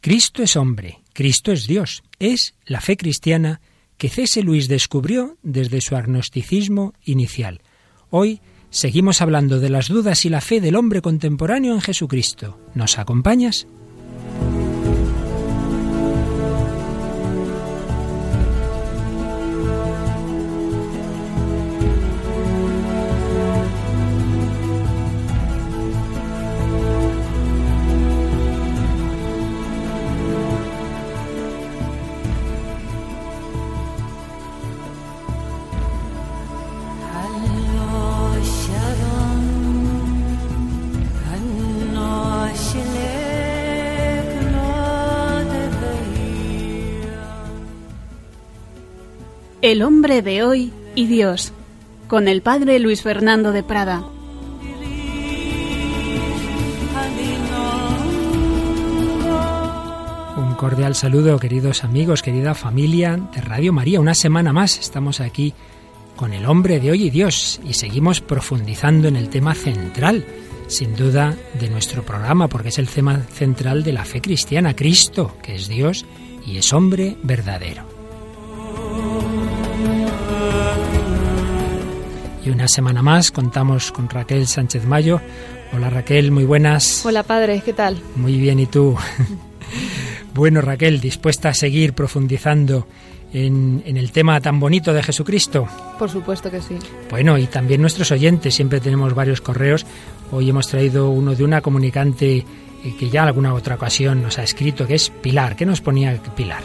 Cristo es hombre, Cristo es Dios, es la fe cristiana que C.S. Luis descubrió desde su agnosticismo inicial. Hoy seguimos hablando de las dudas y la fe del hombre contemporáneo en Jesucristo. ¿Nos acompañas? El hombre de hoy y Dios, con el padre Luis Fernando de Prada. Un cordial saludo, queridos amigos, querida familia de Radio María. Una semana más estamos aquí con el hombre de hoy y Dios y seguimos profundizando en el tema central, sin duda, de nuestro programa, porque es el tema central de la fe cristiana, Cristo, que es Dios y es hombre verdadero. Y una semana más contamos con Raquel Sánchez Mayo. Hola Raquel, muy buenas. Hola padre, ¿qué tal? Muy bien, ¿y tú? bueno Raquel, ¿dispuesta a seguir profundizando en, en, el tema tan bonito de Jesucristo? Por supuesto que sí. Bueno, y también nuestros oyentes, siempre tenemos varios correos. Hoy hemos traído uno de una comunicante eh, que ya alguna otra ocasión nos ha escrito, que es Pilar. ¿Qué nos ponía Pilar?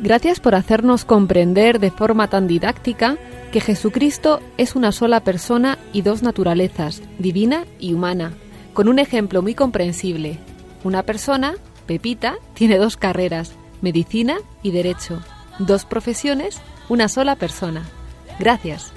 Gracias por hacernos comprender de forma tan didáctica que Jesucristo es una sola persona y dos naturalezas, divina y humana, con un ejemplo muy comprensible. Una persona, Pepita, tiene dos carreras, medicina y derecho. Dos profesiones, una sola persona. Gracias.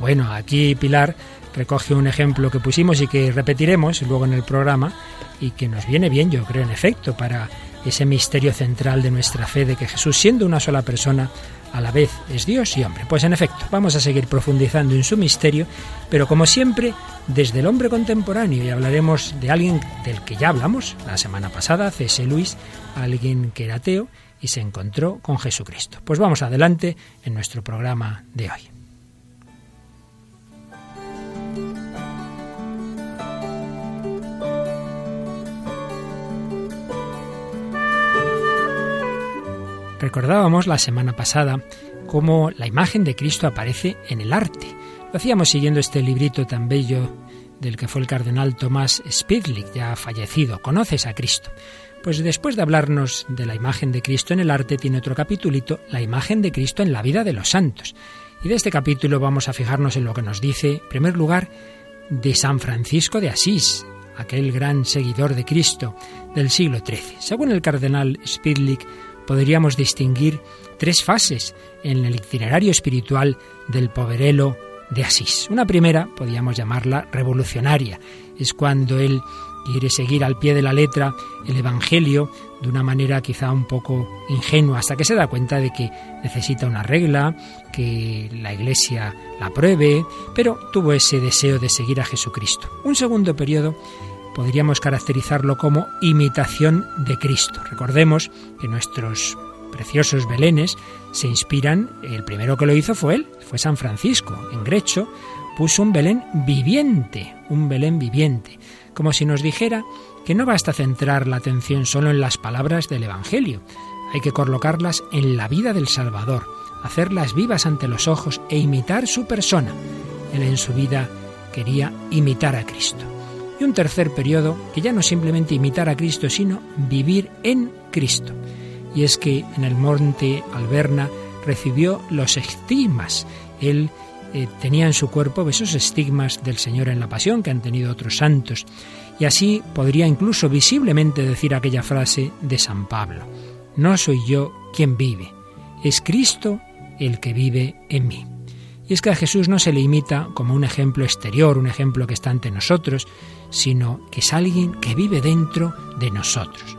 Bueno, aquí Pilar recoge un ejemplo que pusimos y que repetiremos luego en el programa y que nos viene bien, yo creo, en efecto, para ese misterio central de nuestra fe de que Jesús, siendo una sola persona, a la vez es Dios y hombre. Pues en efecto, vamos a seguir profundizando en su misterio, pero como siempre, desde el hombre contemporáneo y hablaremos de alguien del que ya hablamos la semana pasada, C.S. Luis, alguien que era ateo y se encontró con Jesucristo. Pues vamos adelante en nuestro programa de hoy. Recordábamos la semana pasada cómo la imagen de Cristo aparece en el arte. Lo hacíamos siguiendo este librito tan bello del que fue el cardenal Tomás Spidlick, ya fallecido. ¿Conoces a Cristo? Pues después de hablarnos de la imagen de Cristo en el arte, tiene otro capítulito, la imagen de Cristo en la vida de los santos. Y de este capítulo vamos a fijarnos en lo que nos dice, en primer lugar, de San Francisco de Asís, aquel gran seguidor de Cristo del siglo XIII. Según el cardenal Spidlick, podríamos distinguir tres fases en el itinerario espiritual del poverelo de Asís. Una primera, podríamos llamarla revolucionaria, es cuando él quiere seguir al pie de la letra el Evangelio de una manera quizá un poco ingenua, hasta que se da cuenta de que necesita una regla, que la Iglesia la apruebe, pero tuvo ese deseo de seguir a Jesucristo. Un segundo periodo podríamos caracterizarlo como imitación de Cristo. Recordemos que nuestros preciosos belenes se inspiran, el primero que lo hizo fue él, fue San Francisco. En Grecho puso un Belén viviente, un Belén viviente, como si nos dijera que no basta centrar la atención solo en las palabras del Evangelio, hay que colocarlas en la vida del Salvador, hacerlas vivas ante los ojos e imitar su persona. Él en su vida quería imitar a Cristo y un tercer periodo que ya no simplemente imitar a Cristo, sino vivir en Cristo. Y es que en el monte Alberna recibió los estigmas. Él eh, tenía en su cuerpo esos estigmas del Señor en la pasión que han tenido otros santos. Y así podría incluso visiblemente decir aquella frase de San Pablo. No soy yo quien vive, es Cristo el que vive en mí. Y es que a Jesús no se le imita como un ejemplo exterior, un ejemplo que está ante nosotros, sino que es alguien que vive dentro de nosotros.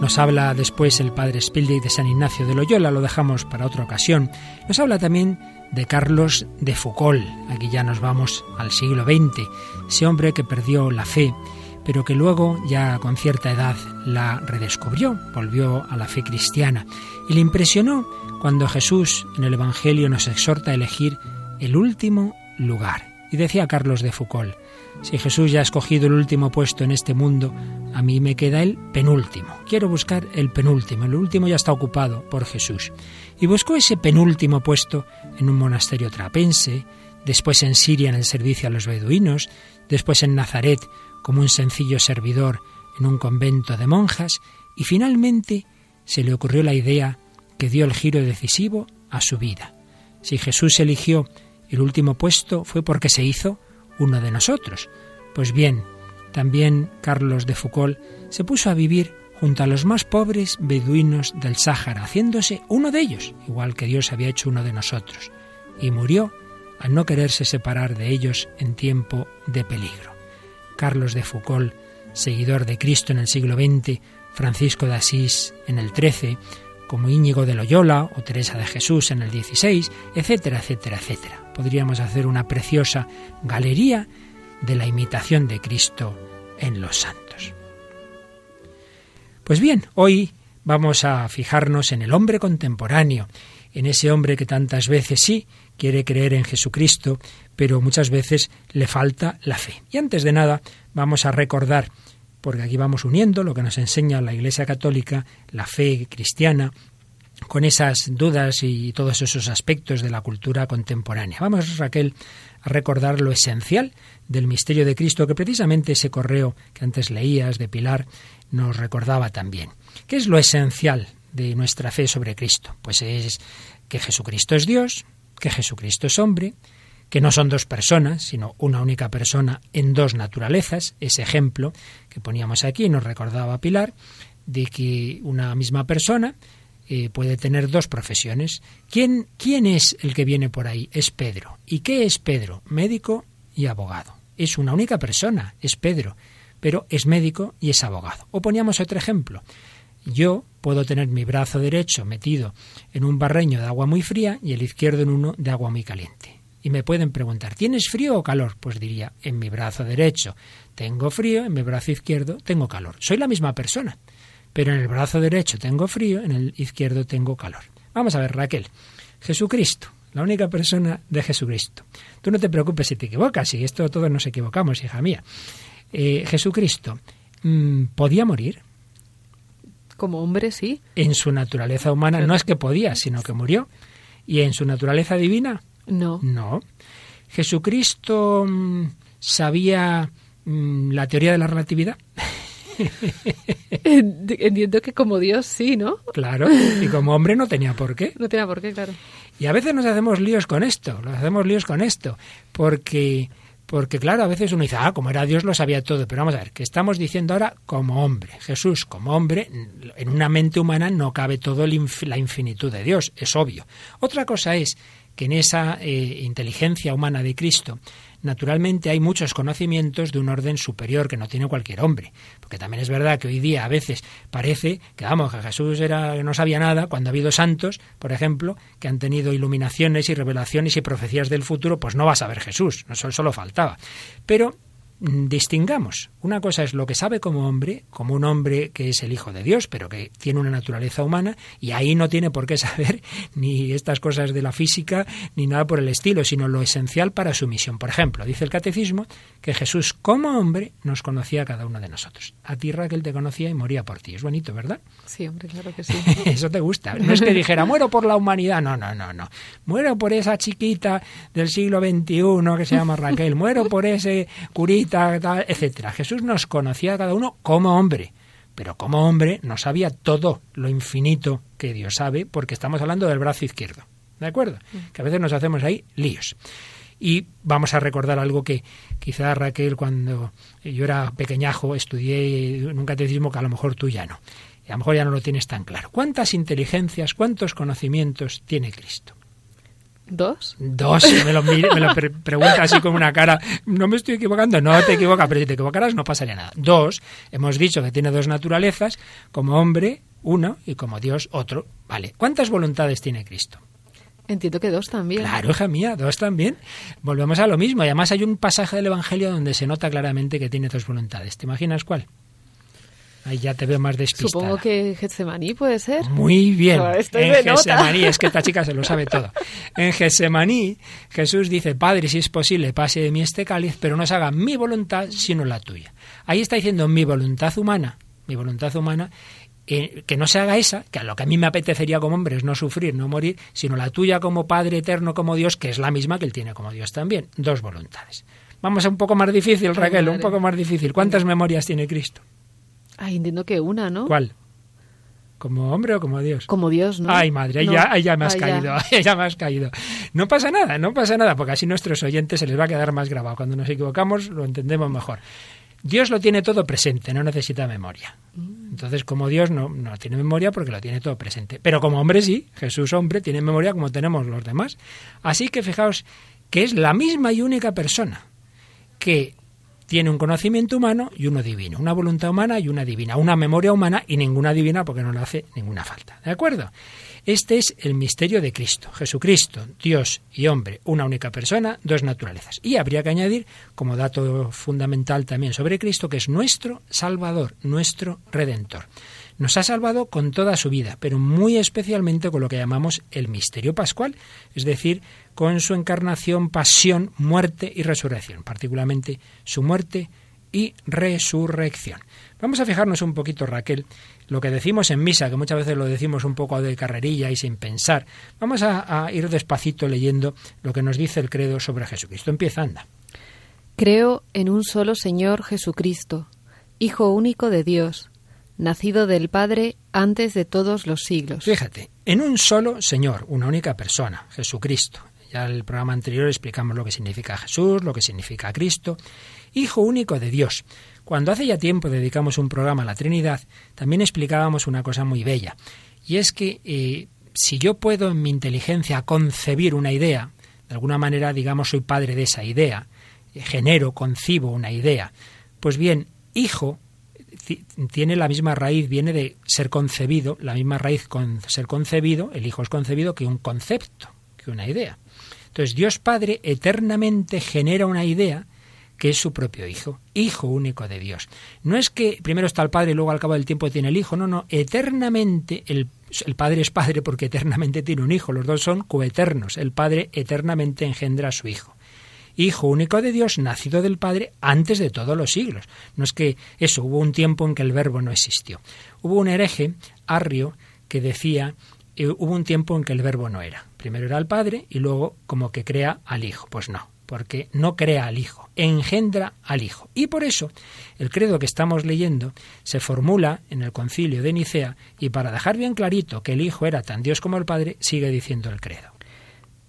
Nos habla después el padre Spilde de San Ignacio de Loyola, lo dejamos para otra ocasión. Nos habla también de Carlos de Foucault. Aquí ya nos vamos al siglo XX, ese hombre que perdió la fe, pero que luego, ya con cierta edad, la redescubrió, volvió a la fe cristiana. Y le impresionó cuando Jesús en el Evangelio nos exhorta a elegir el último lugar. Y decía Carlos de Foucault, si Jesús ya ha escogido el último puesto en este mundo, a mí me queda el penúltimo. Quiero buscar el penúltimo. El último ya está ocupado por Jesús. Y buscó ese penúltimo puesto en un monasterio trapense, después en Siria en el servicio a los beduinos, después en Nazaret como un sencillo servidor en un convento de monjas, y finalmente se le ocurrió la idea que dio el giro decisivo a su vida. Si Jesús eligió el último puesto fue porque se hizo uno de nosotros. Pues bien, también Carlos de Foucault se puso a vivir junto a los más pobres beduinos del Sáhara, haciéndose uno de ellos, igual que Dios había hecho uno de nosotros, y murió al no quererse separar de ellos en tiempo de peligro. Carlos de Foucault, seguidor de Cristo en el siglo XX, Francisco de Asís en el XIII, como Íñigo de Loyola o Teresa de Jesús en el XVI, etcétera, etcétera, etcétera. Podríamos hacer una preciosa galería de la imitación de Cristo en los santos. Pues bien, hoy vamos a fijarnos en el hombre contemporáneo, en ese hombre que tantas veces sí quiere creer en Jesucristo, pero muchas veces le falta la fe. Y antes de nada, vamos a recordar porque aquí vamos uniendo lo que nos enseña la Iglesia Católica, la fe cristiana, con esas dudas y todos esos aspectos de la cultura contemporánea. Vamos, Raquel, a recordar lo esencial del misterio de Cristo, que precisamente ese correo que antes leías de Pilar nos recordaba también. ¿Qué es lo esencial de nuestra fe sobre Cristo? Pues es que Jesucristo es Dios, que Jesucristo es hombre, que no son dos personas, sino una única persona en dos naturalezas, ese ejemplo que poníamos aquí nos recordaba Pilar, de que una misma persona eh, puede tener dos profesiones. ¿Quién, ¿Quién es el que viene por ahí? Es Pedro. ¿Y qué es Pedro? Médico y abogado. Es una única persona, es Pedro, pero es médico y es abogado. O poníamos otro ejemplo. Yo puedo tener mi brazo derecho metido en un barreño de agua muy fría y el izquierdo en uno de agua muy caliente y me pueden preguntar, ¿tienes frío o calor? Pues diría, en mi brazo derecho tengo frío, en mi brazo izquierdo tengo calor. Soy la misma persona, pero en el brazo derecho tengo frío, en el izquierdo tengo calor. Vamos a ver, Raquel, Jesucristo, la única persona de Jesucristo. Tú no te preocupes si te equivocas, y esto todos nos equivocamos, hija mía. Eh, Jesucristo, mm, ¿podía morir? Como hombre, sí. En su naturaleza humana no es que podía, sino que murió. ¿Y en su naturaleza divina? No. No. Jesucristo mm, sabía mm, la teoría de la relatividad. Entiendo que como Dios sí, ¿no? Claro, y como hombre no tenía por qué. No tenía por qué, claro. Y a veces nos hacemos líos con esto, nos hacemos líos con esto, porque, porque claro, a veces uno dice, ah, como era Dios lo sabía todo, pero vamos a ver, que estamos diciendo ahora como hombre. Jesús como hombre, en una mente humana no cabe todo la infinitud de Dios, es obvio. Otra cosa es que en esa eh, inteligencia humana de Cristo, naturalmente hay muchos conocimientos de un orden superior que no tiene cualquier hombre. Porque también es verdad que hoy día a veces parece que, vamos, que Jesús era, no sabía nada, cuando ha habido santos, por ejemplo, que han tenido iluminaciones y revelaciones y profecías del futuro, pues no va a saber Jesús, no solo faltaba. Pero distingamos. Una cosa es lo que sabe como hombre, como un hombre que es el Hijo de Dios, pero que tiene una naturaleza humana, y ahí no tiene por qué saber ni estas cosas de la física, ni nada por el estilo, sino lo esencial para su misión. Por ejemplo, dice el Catecismo que Jesús como hombre nos conocía a cada uno de nosotros. A ti Raquel te conocía y moría por ti. Es bonito, ¿verdad? Sí, hombre, claro que sí. Eso te gusta. No es que dijera, muero por la humanidad. No, no, no, no. Muero por esa chiquita del siglo XXI que se llama Raquel. Muero por ese etcétera. Jesús nos conocía a cada uno como hombre, pero como hombre no sabía todo lo infinito que Dios sabe, porque estamos hablando del brazo izquierdo. ¿De acuerdo? Mm. Que a veces nos hacemos ahí líos. Y vamos a recordar algo que quizá Raquel, cuando yo era pequeñajo, estudié en un catecismo que a lo mejor tú ya no. Y a lo mejor ya no lo tienes tan claro. ¿Cuántas inteligencias, cuántos conocimientos tiene Cristo? ¿Dos? Dos, me lo, me lo pregunta así con una cara, no me estoy equivocando, no te equivocas, pero si te equivocaras no pasaría nada. Dos, hemos dicho que tiene dos naturalezas, como hombre uno y como Dios otro. Vale, ¿cuántas voluntades tiene Cristo? Entiendo que dos también. Claro, hija mía, dos también. Volvemos a lo mismo. Y además hay un pasaje del Evangelio donde se nota claramente que tiene dos voluntades. ¿Te imaginas cuál? Ahí ya te veo más despistada. Supongo que Getsemaní puede ser. Muy bien. No, estoy en de nota. Getsemaní, es que esta chica se lo sabe todo. En Getsemaní, Jesús dice, Padre, si es posible, pase de mí este cáliz, pero no se haga mi voluntad, sino la tuya. Ahí está diciendo mi voluntad humana, mi voluntad humana, eh, que no se haga esa, que a lo que a mí me apetecería como hombre es no sufrir, no morir, sino la tuya como Padre eterno, como Dios, que es la misma que él tiene como Dios también. Dos voluntades. Vamos a un poco más difícil, Raquel, un poco más difícil. ¿Cuántas memorias tiene Cristo? Ay, entiendo que una, ¿no? ¿Cuál? ¿Como hombre o como Dios? Como Dios, ¿no? Ay, madre, ahí, No. ya, ahí ya me has Ay, ya. caído, ahí ya me has caído. No pasa nada, no pasa nada, porque así nuestros oyentes se les va a quedar más grabado. Cuando nos equivocamos lo entendemos mejor. Dios lo tiene todo presente, no necesita memoria. Entonces, como Dios no, no tiene memoria porque lo tiene todo presente. Pero como hombre sí, Jesús hombre tiene memoria como tenemos los demás. Así que fijaos que es la misma y única persona que tiene un conocimiento humano y uno divino, una voluntad humana y una divina, una memoria humana y ninguna divina porque no le hace ninguna falta. ¿De acuerdo? Este es el misterio de Cristo, Jesucristo, Dios y hombre, una única persona, dos naturalezas. Y habría que añadir, como dato fundamental también sobre Cristo, que es nuestro Salvador, nuestro Redentor. Nos ha salvado con toda su vida, pero muy especialmente con lo que llamamos el misterio pascual, es decir, con su encarnación, pasión, muerte y resurrección, particularmente su muerte y resurrección. Vamos a fijarnos un poquito, Raquel, lo que decimos en misa, que muchas veces lo decimos un poco de carrerilla y sin pensar. Vamos a, a ir despacito leyendo lo que nos dice el credo sobre Jesucristo. Empieza, anda. Creo en un solo Señor Jesucristo, Hijo único de Dios, nacido del Padre antes de todos los siglos. Fíjate, en un solo Señor, una única persona, Jesucristo. Ya el programa anterior explicamos lo que significa Jesús, lo que significa Cristo, Hijo único de Dios. Cuando hace ya tiempo dedicamos un programa a la Trinidad, también explicábamos una cosa muy bella, y es que eh, si yo puedo en mi inteligencia concebir una idea, de alguna manera, digamos, soy padre de esa idea, eh, genero, concibo una idea, pues bien, hijo ti- tiene la misma raíz, viene de ser concebido, la misma raíz con ser concebido, el hijo es concebido que un concepto, que una idea. Entonces Dios Padre eternamente genera una idea que es su propio hijo, hijo único de Dios. No es que primero está el Padre y luego al cabo del tiempo tiene el hijo, no, no, eternamente el, el Padre es Padre porque eternamente tiene un hijo, los dos son coeternos, el Padre eternamente engendra a su hijo. Hijo único de Dios, nacido del Padre antes de todos los siglos. No es que eso, hubo un tiempo en que el verbo no existió. Hubo un hereje, Arrio, que decía, hubo un tiempo en que el verbo no era. Primero era el Padre y luego como que crea al Hijo. Pues no, porque no crea al Hijo, engendra al Hijo. Y por eso el credo que estamos leyendo se formula en el concilio de Nicea y para dejar bien clarito que el Hijo era tan Dios como el Padre, sigue diciendo el credo.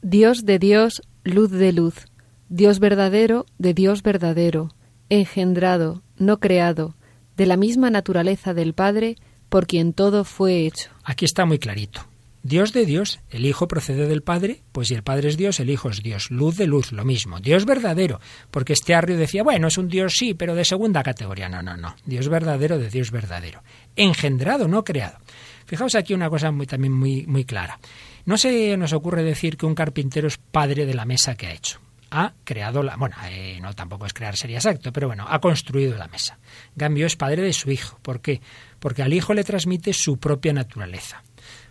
Dios de Dios, luz de luz, Dios verdadero de Dios verdadero, engendrado, no creado, de la misma naturaleza del Padre, por quien todo fue hecho. Aquí está muy clarito. Dios de Dios, el Hijo procede del Padre, pues si el Padre es Dios, el Hijo es Dios. Luz de luz, lo mismo. Dios verdadero, porque este arrio decía, bueno, es un Dios sí, pero de segunda categoría. No, no, no. Dios verdadero de Dios verdadero. Engendrado, no creado. Fijaos aquí una cosa muy, también muy, muy clara. No se nos ocurre decir que un carpintero es padre de la mesa que ha hecho. Ha creado la. Bueno, eh, no tampoco es crear sería exacto, pero bueno, ha construido la mesa. En cambio, es padre de su hijo. ¿Por qué? Porque al hijo le transmite su propia naturaleza.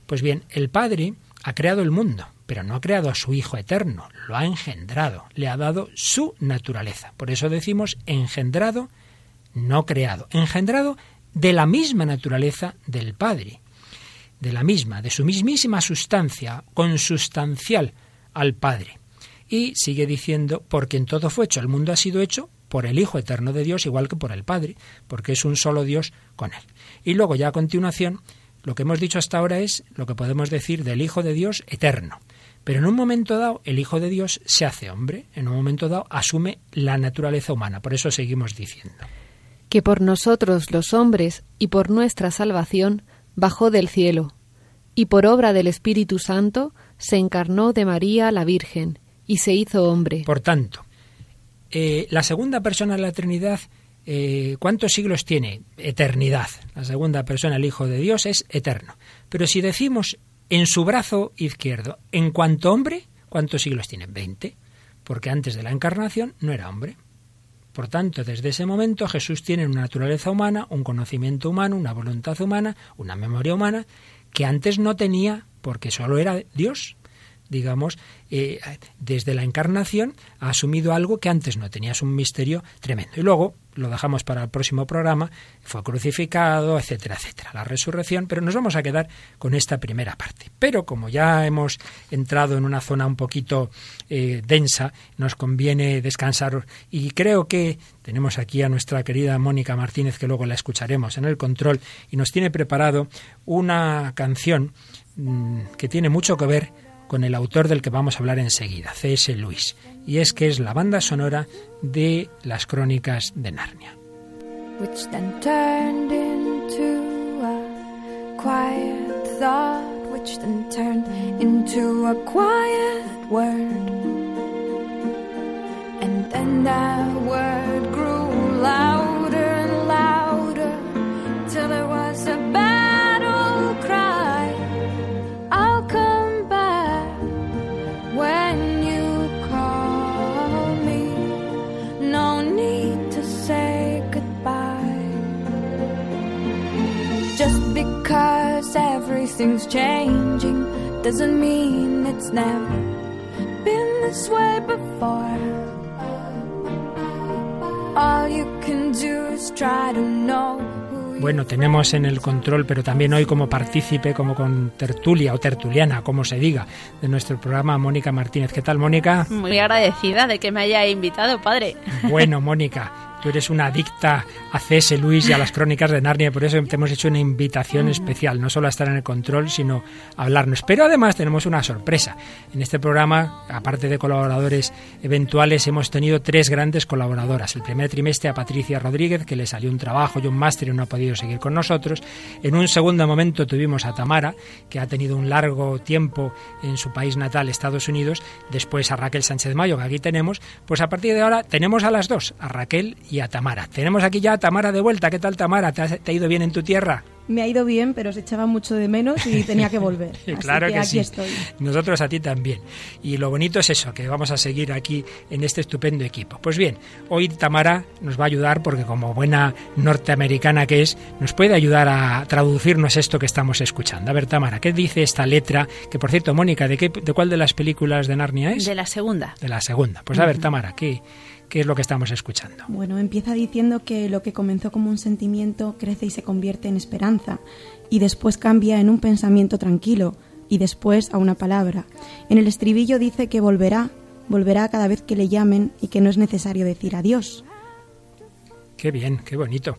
Pues bien, el Padre ha creado el mundo, pero no ha creado a su Hijo eterno, lo ha engendrado, le ha dado su naturaleza. Por eso decimos engendrado, no creado. Engendrado de la misma naturaleza del Padre, de la misma, de su mismísima sustancia, consustancial al Padre. Y sigue diciendo, porque en todo fue hecho, el mundo ha sido hecho por el Hijo eterno de Dios, igual que por el Padre, porque es un solo Dios con él. Y luego ya a continuación lo que hemos dicho hasta ahora es lo que podemos decir del Hijo de Dios eterno. Pero en un momento dado, el Hijo de Dios se hace hombre, en un momento dado asume la naturaleza humana. Por eso seguimos diciendo. Que por nosotros los hombres y por nuestra salvación bajó del cielo, y por obra del Espíritu Santo se encarnó de María la Virgen, y se hizo hombre. Por tanto, eh, la segunda persona de la Trinidad, eh, ¿cuántos siglos tiene? Eternidad. La segunda persona, el Hijo de Dios, es eterno. Pero si decimos en su brazo izquierdo. En cuanto hombre, ¿cuántos siglos tiene? Veinte. Porque antes de la encarnación no era hombre. Por tanto, desde ese momento Jesús tiene una naturaleza humana, un conocimiento humano, una voluntad humana, una memoria humana, que antes no tenía porque solo era Dios digamos, eh, desde la encarnación ha asumido algo que antes no tenía, es un misterio tremendo. Y luego, lo dejamos para el próximo programa, fue crucificado, etcétera, etcétera, la resurrección, pero nos vamos a quedar con esta primera parte. Pero como ya hemos entrado en una zona un poquito eh, densa, nos conviene descansar y creo que tenemos aquí a nuestra querida Mónica Martínez, que luego la escucharemos en el control, y nos tiene preparado una canción mm, que tiene mucho que ver con el autor del que vamos a hablar enseguida, C.S. Lewis, y es que es la banda sonora de las crónicas de Narnia. Which then everything's changing doesn't mean it's never been this way before. All you can do is try to know. Bueno, tenemos en el control, pero también hoy como partícipe, como con tertulia o tertuliana, como se diga, de nuestro programa, Mónica Martínez. ¿Qué tal, Mónica? Muy agradecida de que me haya invitado, padre. Bueno, Mónica, Tú eres una adicta a C.S. Luis y a las crónicas de Narnia, por eso te hemos hecho una invitación especial, no solo a estar en el control, sino a hablarnos. Pero además tenemos una sorpresa. En este programa, aparte de colaboradores eventuales, hemos tenido tres grandes colaboradoras. El primer trimestre a Patricia Rodríguez, que le salió un trabajo y un máster y no ha podido seguir con nosotros. En un segundo momento tuvimos a Tamara, que ha tenido un largo tiempo en su país natal, Estados Unidos. Después a Raquel Sánchez Mayo, que aquí tenemos. Pues a partir de ahora tenemos a las dos, a Raquel y a Tamara. Tenemos aquí ya a Tamara de vuelta. ¿Qué tal, Tamara? ¿Te, ha ido bien en tu tierra? me ha ido bien, pero se echaba mucho de menos y tenía que volver. claro que, aquí Estoy. Nosotros a ti también. Y lo bonito es eso, que vamos a seguir aquí en este estupendo equipo. Pues bien, hoy Tamara nos va a ayudar porque como buena norteamericana que es, nos puede ayudar a traducirnos esto que estamos escuchando. A ver, Tamara, ¿qué dice esta letra? Que por cierto, Mónica, ¿de, qué, de cuál de las películas de Narnia es? De la segunda. De la segunda. Pues a ver, Tamara, ¿qué, ¿Qué es lo que estamos escuchando? Bueno, empieza diciendo que lo que comenzó como un sentimiento crece y se convierte en esperanza, y después cambia en un pensamiento tranquilo, y después a una palabra. En el estribillo dice que volverá, volverá cada vez que le llamen y que no es necesario decir adiós. Qué bien, qué bonito.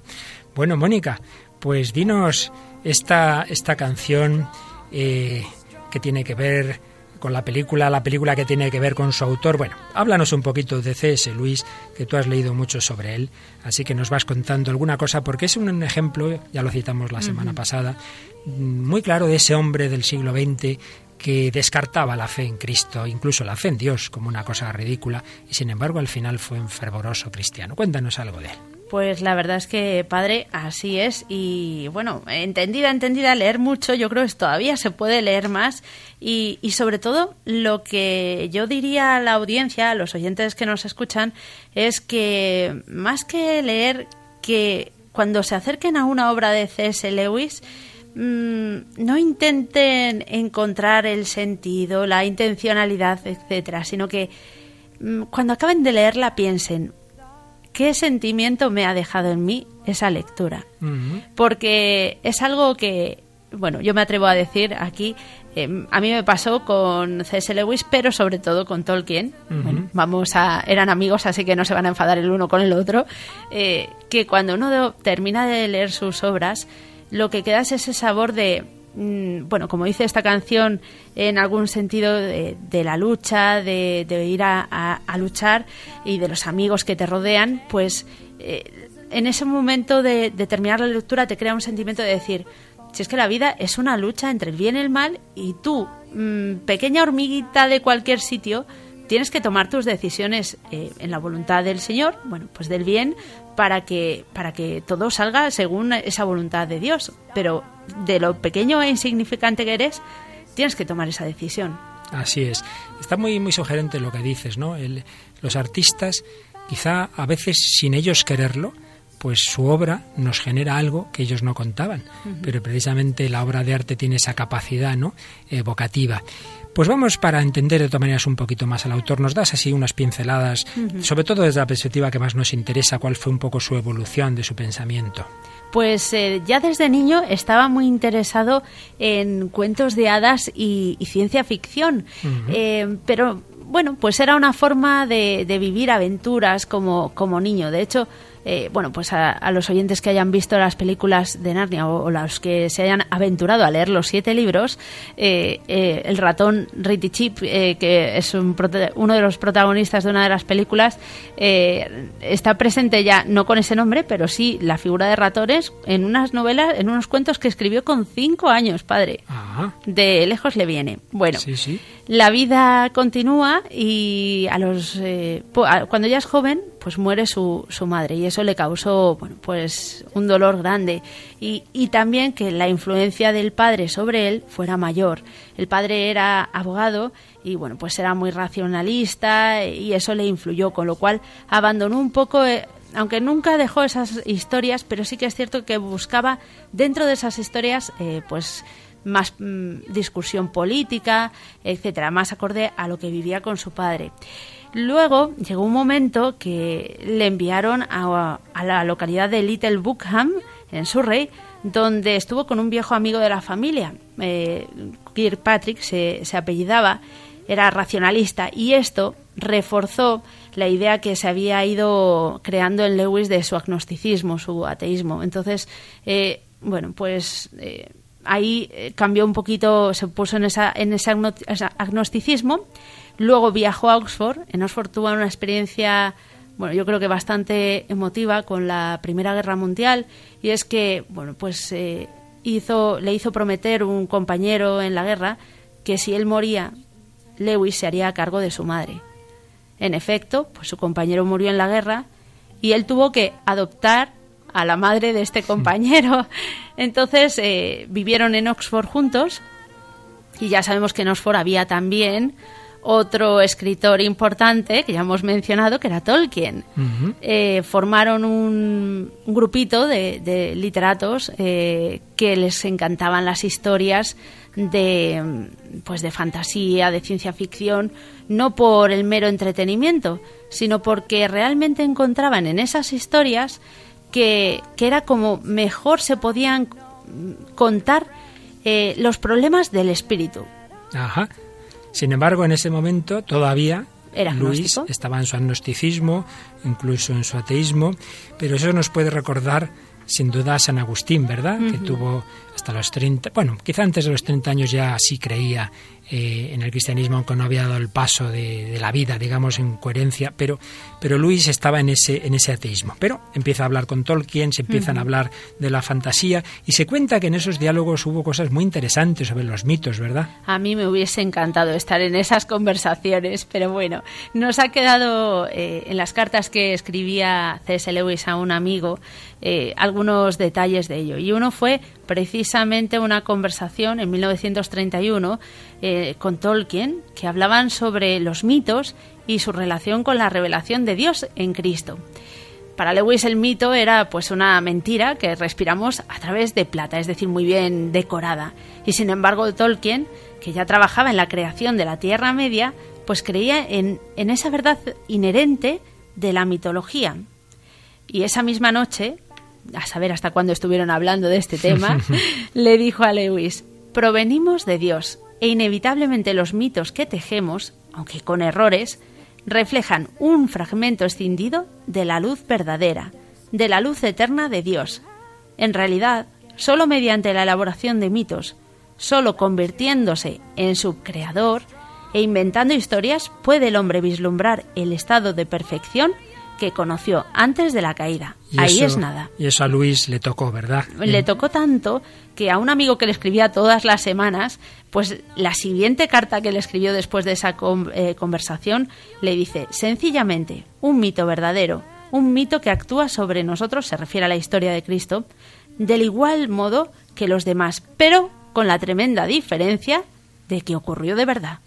Bueno, Mónica, pues dinos esta, esta canción eh, que tiene que ver con la película, la película que tiene que ver con su autor. Bueno, háblanos un poquito de C.S. Luis, que tú has leído mucho sobre él, así que nos vas contando alguna cosa, porque es un ejemplo, ya lo citamos la semana pasada, muy claro de ese hombre del siglo XX que descartaba la fe en Cristo, incluso la fe en Dios, como una cosa ridícula, y sin embargo al final fue un fervoroso cristiano. Cuéntanos algo de él. Pues la verdad es que, padre, así es. Y bueno, entendida, entendida, leer mucho, yo creo que todavía se puede leer más. Y, y sobre todo, lo que yo diría a la audiencia, a los oyentes que nos escuchan, es que más que leer, que cuando se acerquen a una obra de C.S. Lewis, mm, no intenten encontrar el sentido, la intencionalidad, etcétera, sino que mm, cuando acaben de leerla piensen, qué sentimiento me ha dejado en mí esa lectura. Porque es algo que, bueno, yo me atrevo a decir aquí, em, a mí me pasó con C.S. Lewis, pero sobre todo con Tolkien. vamos a, eran amigos, así que no se van a enfadar el uno con el otro. Eh, que cuando uno termina de leer sus obras, lo que queda es ese sabor de bueno, como dice esta canción, en algún sentido de, la lucha, de, ir a, luchar y de los amigos que te rodean, pues eh, en ese momento de, terminar la lectura te crea un sentimiento de decir, si es que la vida es una lucha entre el bien y el mal y tú, mm, pequeña hormiguita de cualquier sitio, tienes que tomar tus decisiones eh, en la voluntad del Señor, bueno, pues del bien, para que, para que todo salga según esa voluntad de Dios. Pero de lo pequeño e insignificante que eres, tienes que tomar esa decisión. Así es. Está muy, muy sugerente lo que dices, ¿no? los artistas, quizá a veces sin ellos quererlo, pues su obra nos genera algo que ellos no contaban. Pero precisamente la obra de arte tiene esa capacidad, ¿no? evocativa. Pues vamos para entender de todas maneras un poquito más al autor. Nos das así unas pinceladas, sobre todo desde la perspectiva que más nos interesa, cuál fue un poco su evolución de su pensamiento. Pues eh, ya desde niño estaba muy interesado en cuentos de hadas y, ciencia ficción, eh, pero bueno, pues era una forma de, de vivir aventuras como, como niño. De hecho, eh, bueno, pues a, los oyentes que hayan visto las películas de Narnia o, los que se hayan aventurado a leer los siete libros, eh, eh, el ratón Ritty Chip, que es uno de los protagonistas de una de las películas, está presente ya, no con ese nombre, pero sí la figura de ratones en unas novelas, en unos cuentos que escribió con cinco años, padre. De lejos le viene. Bueno, la vida continúa y a los cuando ya es joven, pues muere su, su madre y eso le causó bueno, pues un dolor grande y, y también que la influencia del padre sobre él fuera mayor. El padre era abogado y bueno, pues era muy racionalista y eso le influyó, con lo cual abandonó un poco eh, aunque nunca dejó esas historias, pero sí que es cierto que buscaba dentro de esas historias, eh, pues más mm, discusión política, etcétera, más acorde a lo que vivía con su padre. Luego llegó un momento que le enviaron a, la localidad de Little Bookham, en Surrey, donde estuvo con un viejo amigo de la familia. Eh, Kirkpatrick se, se apellidaba, era racionalista y esto reforzó la idea que se había ido creando en Lewis de su agnosticismo, su ateísmo. Entonces, eh, bueno, pues eh, ahí cambió un poquito, se puso en, esa, en ese agnosticismo Luego viajó a Oxford. En Oxford tuvo una experiencia, bueno, yo creo que bastante emotiva con la Primera Guerra Mundial. Y es que, bueno, pues eh, hizo, le hizo prometer un compañero en la guerra que si él moría, Lewis se haría cargo de su madre. En efecto, pues su compañero murió en la guerra y él tuvo que adoptar a la madre de este compañero. Entonces eh, vivieron en Oxford juntos y ya sabemos que en Oxford había también otro escritor importante que ya hemos mencionado, que era Tolkien. Eh, formaron un, grupito de, literatos eh, que les encantaban las historias de, pues de fantasía, de ciencia ficción, no por el mero entretenimiento, sino porque realmente encontraban en esas historias que, era como mejor se podían contar eh, los problemas del espíritu. Ajá. Sin embargo, en ese momento todavía Luis estaba en su agnosticismo, incluso en su ateísmo, pero eso nos puede recordar sin duda a San Agustín, ¿verdad? Que tuvo hasta los 30, bueno, quizá antes de los 30 años ya sí creía eh, en el cristianismo, aunque no había dado el paso de, la vida, digamos, en coherencia, pero, pero Luis estaba en ese, en ese ateísmo. Pero empieza a hablar con Tolkien, se empiezan a hablar de la fantasía y se cuenta que en esos diálogos hubo cosas muy interesantes sobre los mitos, ¿verdad? A mí me hubiese encantado estar en esas conversaciones, pero bueno, nos ha quedado eh, en las cartas que escribía C.S. Lewis a un amigo eh, algunos detalles de ello. Y uno fue precisamente una conversación en 1931 eh, con Tolkien que hablaban sobre los mitos y su relación con la revelación de Dios en Cristo. Para Lewis el mito era pues una mentira que respiramos a través de plata, es decir, muy bien decorada. Y sin embargo Tolkien, que ya trabajaba en la creación de la Tierra Media, pues creía en, en esa verdad inherente de la mitología. Y esa misma noche, a saber hasta cuándo estuvieron hablando de este tema, le dijo a Lewis, provenimos de Dios e inevitablemente los mitos que tejemos, aunque con errores, reflejan un fragmento escindido de la luz verdadera, de la luz eterna de Dios. En realidad, solo mediante la elaboración de mitos, solo convirtiéndose en su creador e inventando historias, puede el hombre vislumbrar el estado de perfección que conoció antes de la caída. Ahí es nada. Y eso a Luis le tocó, ¿verdad? Le tocó tanto que a un amigo que le escribía todas las semanas, pues la siguiente carta que le escribió después de esa eh, conversación le dice, sencillamente, un mito verdadero, un mito que actúa sobre nosotros, se refiere a la historia de Cristo, del igual modo que los demás, pero con la tremenda diferencia de que ocurrió de verdad.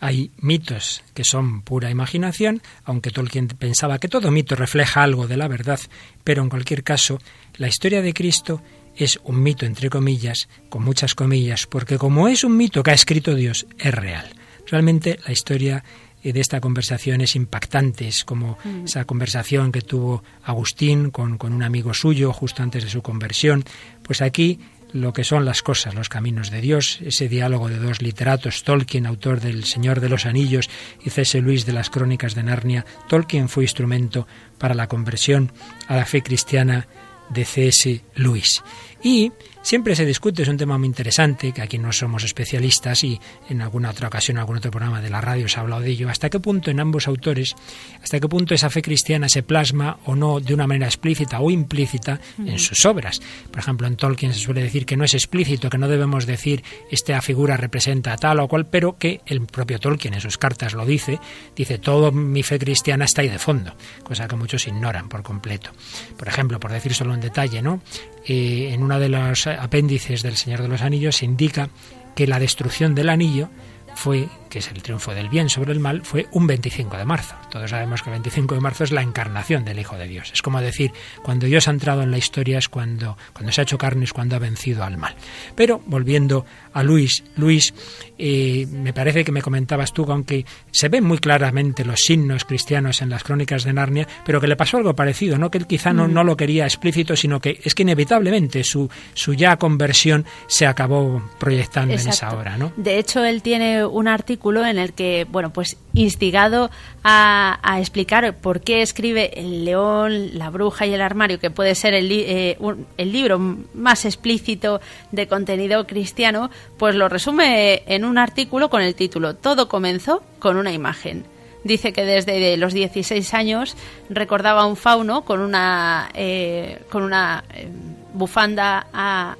Hay mitos que son pura imaginación, aunque Tolkien pensaba que todo mito refleja algo de la verdad, pero en cualquier caso, la historia de Cristo es un mito entre comillas, con muchas comillas, porque como es un mito que ha escrito Dios, es real. Realmente la historia de esta conversación es impactante, es como mm. esa conversación que tuvo Agustín con, con un amigo suyo justo antes de su conversión. Pues aquí lo que son las cosas, los caminos de Dios, ese diálogo de dos literatos, Tolkien, autor del Señor de los Anillos, y C.S. Luis de las Crónicas de Narnia. Tolkien fue instrumento para la conversión a la fe cristiana de C.S. Luis. Y siempre se discute, es un tema muy interesante, que aquí no somos especialistas y en alguna otra ocasión, en algún otro programa de la radio se ha hablado de ello, hasta qué punto en ambos autores, hasta qué punto esa fe cristiana se plasma o no de una manera explícita o implícita en sus obras. Por ejemplo, en Tolkien se suele decir que no es explícito, que no debemos decir esta figura representa tal o cual, pero que el propio Tolkien en sus cartas lo dice, dice todo mi fe cristiana está ahí de fondo, cosa que muchos ignoran por completo. Por ejemplo, por decir solo un detalle, ¿no? Eh, en uno de los apéndices del Señor de los Anillos indica que la destrucción del anillo fue, que es el triunfo del bien sobre el mal, fue un 25 de marzo. Todos sabemos que el 25 de marzo es la encarnación del Hijo de Dios. Es como decir, cuando Dios ha entrado en la historia es cuando, cuando se ha hecho carne, es cuando ha vencido al mal. Pero volviendo a Luis, Luis, eh, me parece que me comentabas tú, aunque se ven muy claramente los signos cristianos en las crónicas de Narnia, pero que le pasó algo parecido, ¿no? Que él quizá no, mm. no lo quería explícito, sino que es que inevitablemente su, su ya conversión se acabó proyectando en esa obra, ¿no? De hecho, él tiene un artículo en el que, bueno, pues instigado a, explicar por qué escribe El león, la bruja y el armario, que puede ser el, eh, el libro más explícito de contenido cristiano, pues lo resume en un artículo con el título Todo comenzó con una imagen. Dice que desde los 16 años recordaba un fauno con una, eh, con una eh, bufanda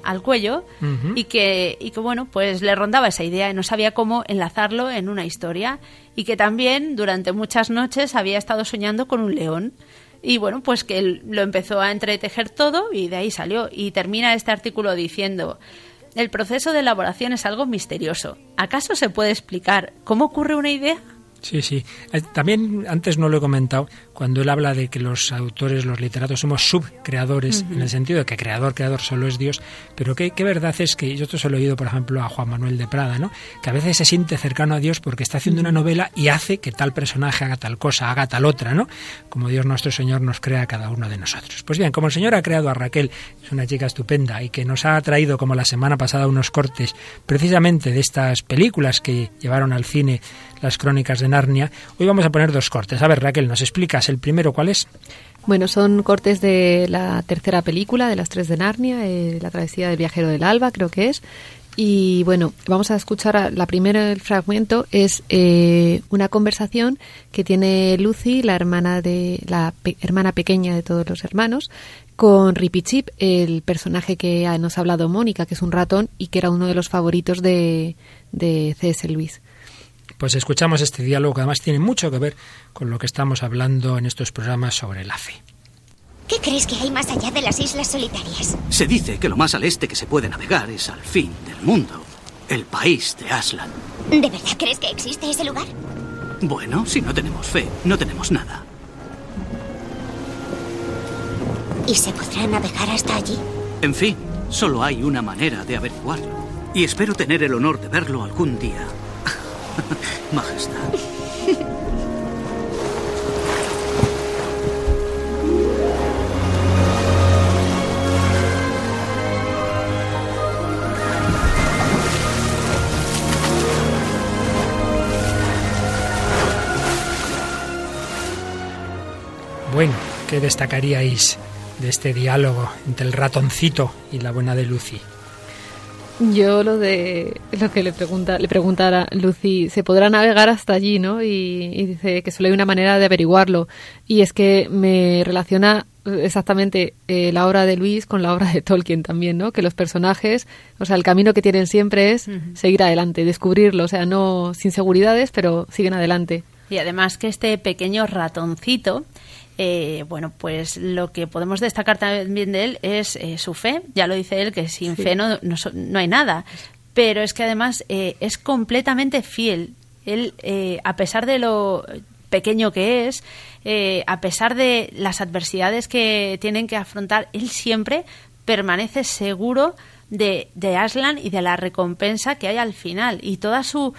al cuello y, que, y que, bueno, pues le rondaba esa idea y no sabía cómo enlazarlo en una historia. Y que también durante muchas noches había estado soñando con un león. Y bueno, pues que él lo empezó a entretejer todo y de ahí salió. Y termina este artículo diciendo, el proceso de elaboración es algo misterioso. ¿Acaso se puede explicar cómo ocurre una idea? Sí, sí. Eh, también antes no lo he comentado, cuando él habla de que los autores, los literatos, somos subcreadores, en el sentido de que creador, creador solo es Dios, pero qué, verdad es que yo te se lo he oído, por ejemplo, a Juan Manuel de Prada, ¿no? que a veces se siente cercano a Dios porque está haciendo una novela y hace que tal personaje haga tal cosa, haga tal otra, ¿no? Como Dios nuestro Señor nos crea a cada uno de nosotros. Pues bien, como el Señor ha creado a Raquel, es una chica estupenda y que nos ha traído, como la semana pasada, unos cortes precisamente de estas películas que llevaron al cine las crónicas de Narnia. Hoy vamos a poner dos cortes. A ver, Raquel, ¿nos explicas el primero cuál es? Bueno, son cortes de la tercera película de las tres de Narnia, eh, La travesía del viajero del alba, creo que es. Y bueno, vamos a escuchar la primera fragmento es eh, una conversación que tiene Lucy, la hermana de la hermana pequeña de todos los hermanos, con Rippy Chip, el personaje que nos ha hablado Mónica, que es un ratón y que era uno de los favoritos de, de C.S. Lewis. Pues escuchamos este diálogo que además tiene mucho que ver con lo que estamos hablando en estos programas sobre la fe. ¿Qué crees que hay más allá de las islas solitarias? Se dice que lo más al este que se puede navegar es al fin del mundo, el país de Aslan. ¿De verdad crees que existe ese lugar? Bueno, si no tenemos fe, no tenemos nada. ¿Y se podrá navegar hasta allí? En fin, solo hay una manera de averiguarlo. Y espero tener el honor de verlo algún día. Majestad. Bueno, ¿qué destacaríais de este diálogo entre el ratoncito y la buena de Lucy? Yo lo de lo que le pregunta le preguntara Lucy, ¿se podrá navegar hasta allí, no? Y, dice que solo hay una manera de averiguarlo. Y es que me relaciona exactamente eh, la obra de Luis con la obra de Tolkien también, ¿no? Que los personajes, o sea, el camino que tienen siempre es seguir adelante, descubrirlo, o sea, no sin seguridades, pero siguen adelante. Y además que este pequeño ratoncito eh, bueno, pues lo que podemos destacar también de él es eh, su fe. Ya lo dice él, que sin fe no, no, hay nada. pero es que además eh, es completamente fiel. Él, eh, a pesar de lo pequeño que es, eh, a pesar de las adversidades que tienen que afrontar, él siempre permanece seguro de, de Aslan y de la recompensa que hay al final. Y toda su,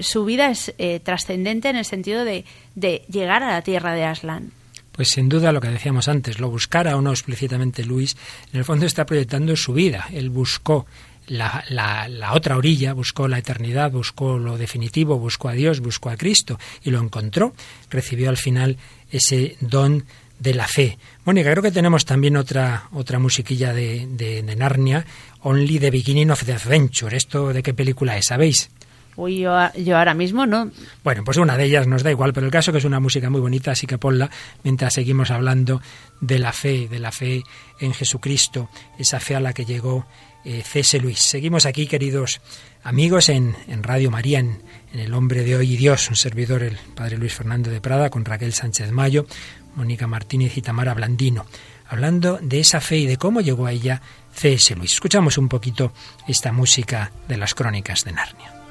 su vida es trascendente en el sentido de, de llegar a la tierra de Aslan. Pues sin duda lo que decíamos antes, lo buscara o no explícitamente Luis, en el fondo está proyectando su vida. Él buscó la, la, otra orilla, buscó la eternidad, buscó lo definitivo, buscó a Dios, buscó a Cristo y lo encontró. Recibió al final ese don de la fe. Mónica, creo que tenemos también otra, otra musiquilla de, de, de Narnia, Only the Beginning of the Adventure. ¿Esto de qué película es? ¿Sabéis? Uy, yo, yo, ahora mismo no. Bueno, pues una de ellas nos da igual, pero el caso que es una música muy bonita, así que ponla mientras seguimos hablando de la fe, de la fe en Jesucristo, esa fe a la que llegó eh, C.S. Luis. Seguimos aquí, queridos amigos, en, en Radio María, en, en, El Hombre de Hoy y Dios, un servidor, el Padre Luis Fernando de Prada, con Raquel Sánchez Mayo, Mónica Martínez y Tamara Blandino, hablando de esa fe y de cómo llegó a ella C.S. Luis. Escuchamos un poquito esta música de las crónicas de Narnia.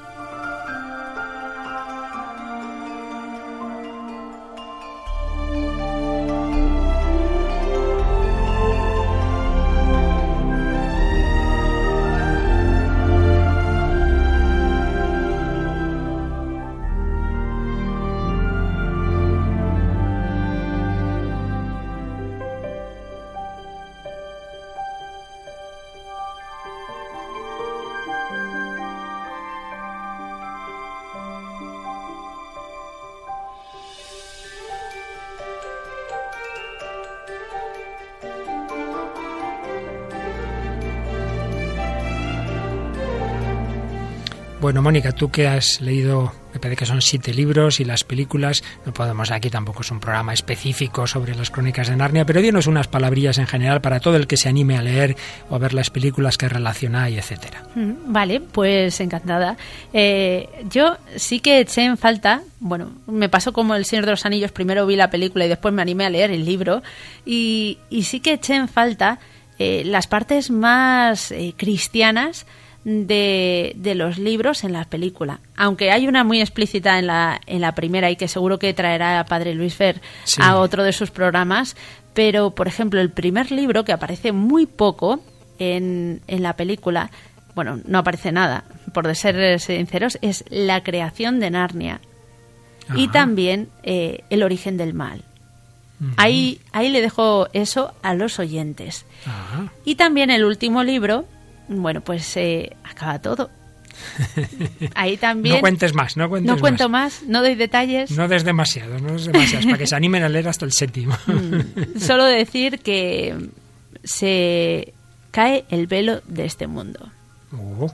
Bueno, Mónica, tú que has leído, me parece que son siete libros y las películas, no podemos aquí tampoco es un programa específico sobre las crónicas de Narnia, pero dinos unas palabrillas en general para todo el que se anime a leer o a ver las películas que relacionáis, etcétera. Vale, pues encantada. Eh, yo sí que eché en falta, bueno, me pasó como El Señor de los Anillos, primero vi la película y después me animé a leer el libro, y, y sí que eché en falta eh, las partes más eh, cristianas, de, de, los libros en la película. Aunque hay una muy explícita en la, en la primera y que seguro que traerá a Padre Luis Fer sí. a otro de sus programas. Pero, por ejemplo, el primer libro, que aparece muy poco en, en la película, bueno, no aparece nada, por ser sinceros, es la creación de Narnia. Ajá. Y también eh, el origen del mal. Ahí, ahí le dejo eso a los oyentes. Ajá. Y también el último libro, bueno, pues eh, acaba todo. Ahí también. No cuentes más, no cuentes No cuento más. más, no doy detalles. No des demasiado, no des demasiado, para que se animen a leer hasta el séptimo. Mm, solo decir que se cae el velo de este mundo. Oh,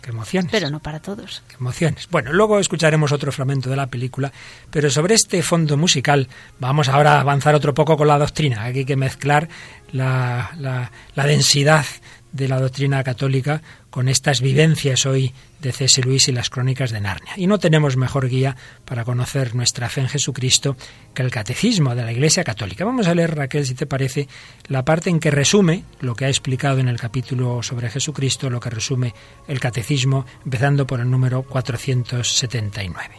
qué emociones. Pero no para todos. Qué emociones. Bueno, luego escucharemos otro fragmento de la película, pero sobre este fondo musical vamos ahora a avanzar otro poco con la doctrina. Aquí hay que mezclar la, la, la densidad de la doctrina católica con estas vivencias hoy de C.S. Luis y las crónicas de Narnia. Y no tenemos mejor guía para conocer nuestra fe en Jesucristo que el catecismo de la Iglesia Católica. Vamos a leer, Raquel, si te parece, la parte en que resume lo que ha explicado en el capítulo sobre Jesucristo, lo que resume el catecismo, empezando por el número 479.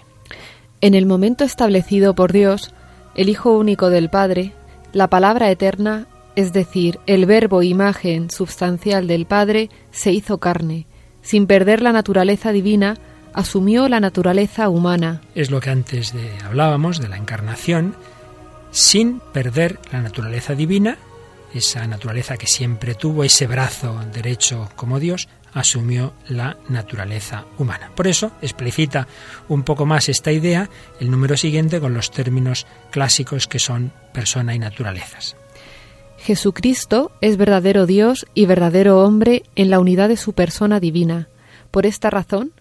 En el momento establecido por Dios, el Hijo único del Padre, la palabra eterna es decir, el verbo imagen substancial del Padre se hizo carne. Sin perder la naturaleza divina, asumió la naturaleza humana. Es lo que antes de, hablábamos de la encarnación, sin perder la naturaleza divina, esa naturaleza que siempre tuvo, ese brazo derecho como Dios, asumió la naturaleza humana. Por eso explicita un poco más esta idea el número siguiente con los términos clásicos que son persona y naturalezas. Jesucristo es verdadero Dios y verdadero hombre en la unidad de su persona divina. Por esta razón,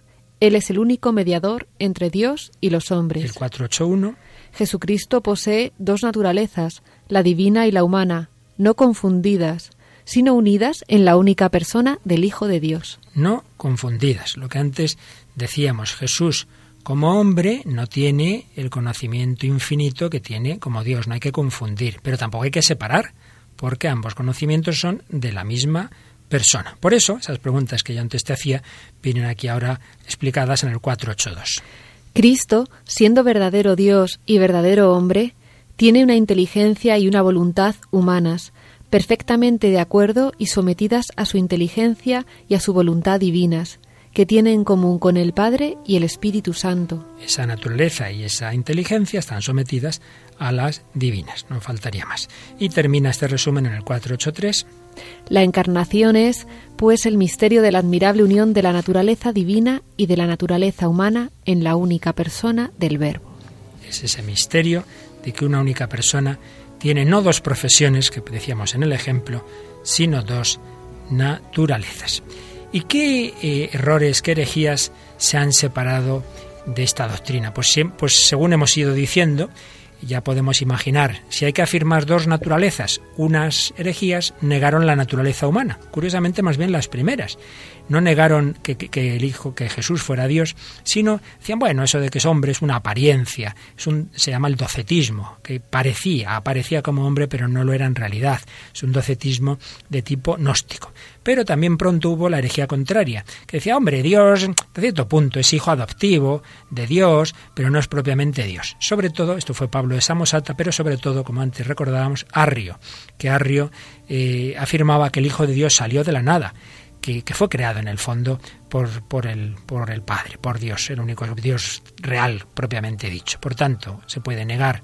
Él es el único mediador entre Dios y los hombres. El 481. Jesucristo posee dos naturalezas, la divina y la humana, no confundidas, sino unidas en la única persona del Hijo de Dios. No confundidas. Lo que antes decíamos, Jesús como hombre no tiene el conocimiento infinito que tiene como Dios, no hay que confundir, pero tampoco hay que separar porque ambos conocimientos son de la misma persona. Por eso, esas preguntas que yo antes te hacía vienen aquí ahora explicadas en el 482. Cristo, siendo verdadero Dios y verdadero hombre, tiene una inteligencia y una voluntad humanas, perfectamente de acuerdo y sometidas a su inteligencia y a su voluntad divinas, que tiene en común con el Padre y el Espíritu Santo. Esa naturaleza y esa inteligencia están sometidas a las divinas, no faltaría más. Y termina este resumen en el 483. La encarnación es, pues, el misterio de la admirable unión de la naturaleza divina y de la naturaleza humana en la única persona del Verbo. Es ese misterio de que una única persona tiene no dos profesiones, que decíamos en el ejemplo, sino dos naturalezas. ¿Y qué eh, errores, qué herejías se han separado de esta doctrina? Pues, pues según hemos ido diciendo, ya podemos imaginar, si hay que afirmar dos naturalezas, unas herejías negaron la naturaleza humana, curiosamente más bien las primeras. No negaron que, el Hijo, que Jesús fuera Dios, sino decían, bueno, eso de que es hombre es una apariencia, es un, se llama el docetismo, que parecía, aparecía como hombre, pero no lo era en realidad. Es un docetismo de tipo gnóstico. Pero también pronto hubo la herejía contraria, que decía, hombre, Dios, de cierto punto, es hijo adoptivo de Dios, pero no es propiamente Dios. Sobre todo, esto fue Pablo de Samosata, pero sobre todo, como antes recordábamos, Arrio, que Arrio eh, afirmaba que el Hijo de Dios salió de la nada. Que, que, fue creado en el fondo por, por, el, por el Padre, por Dios, el único Dios real propiamente dicho. Por tanto, se puede negar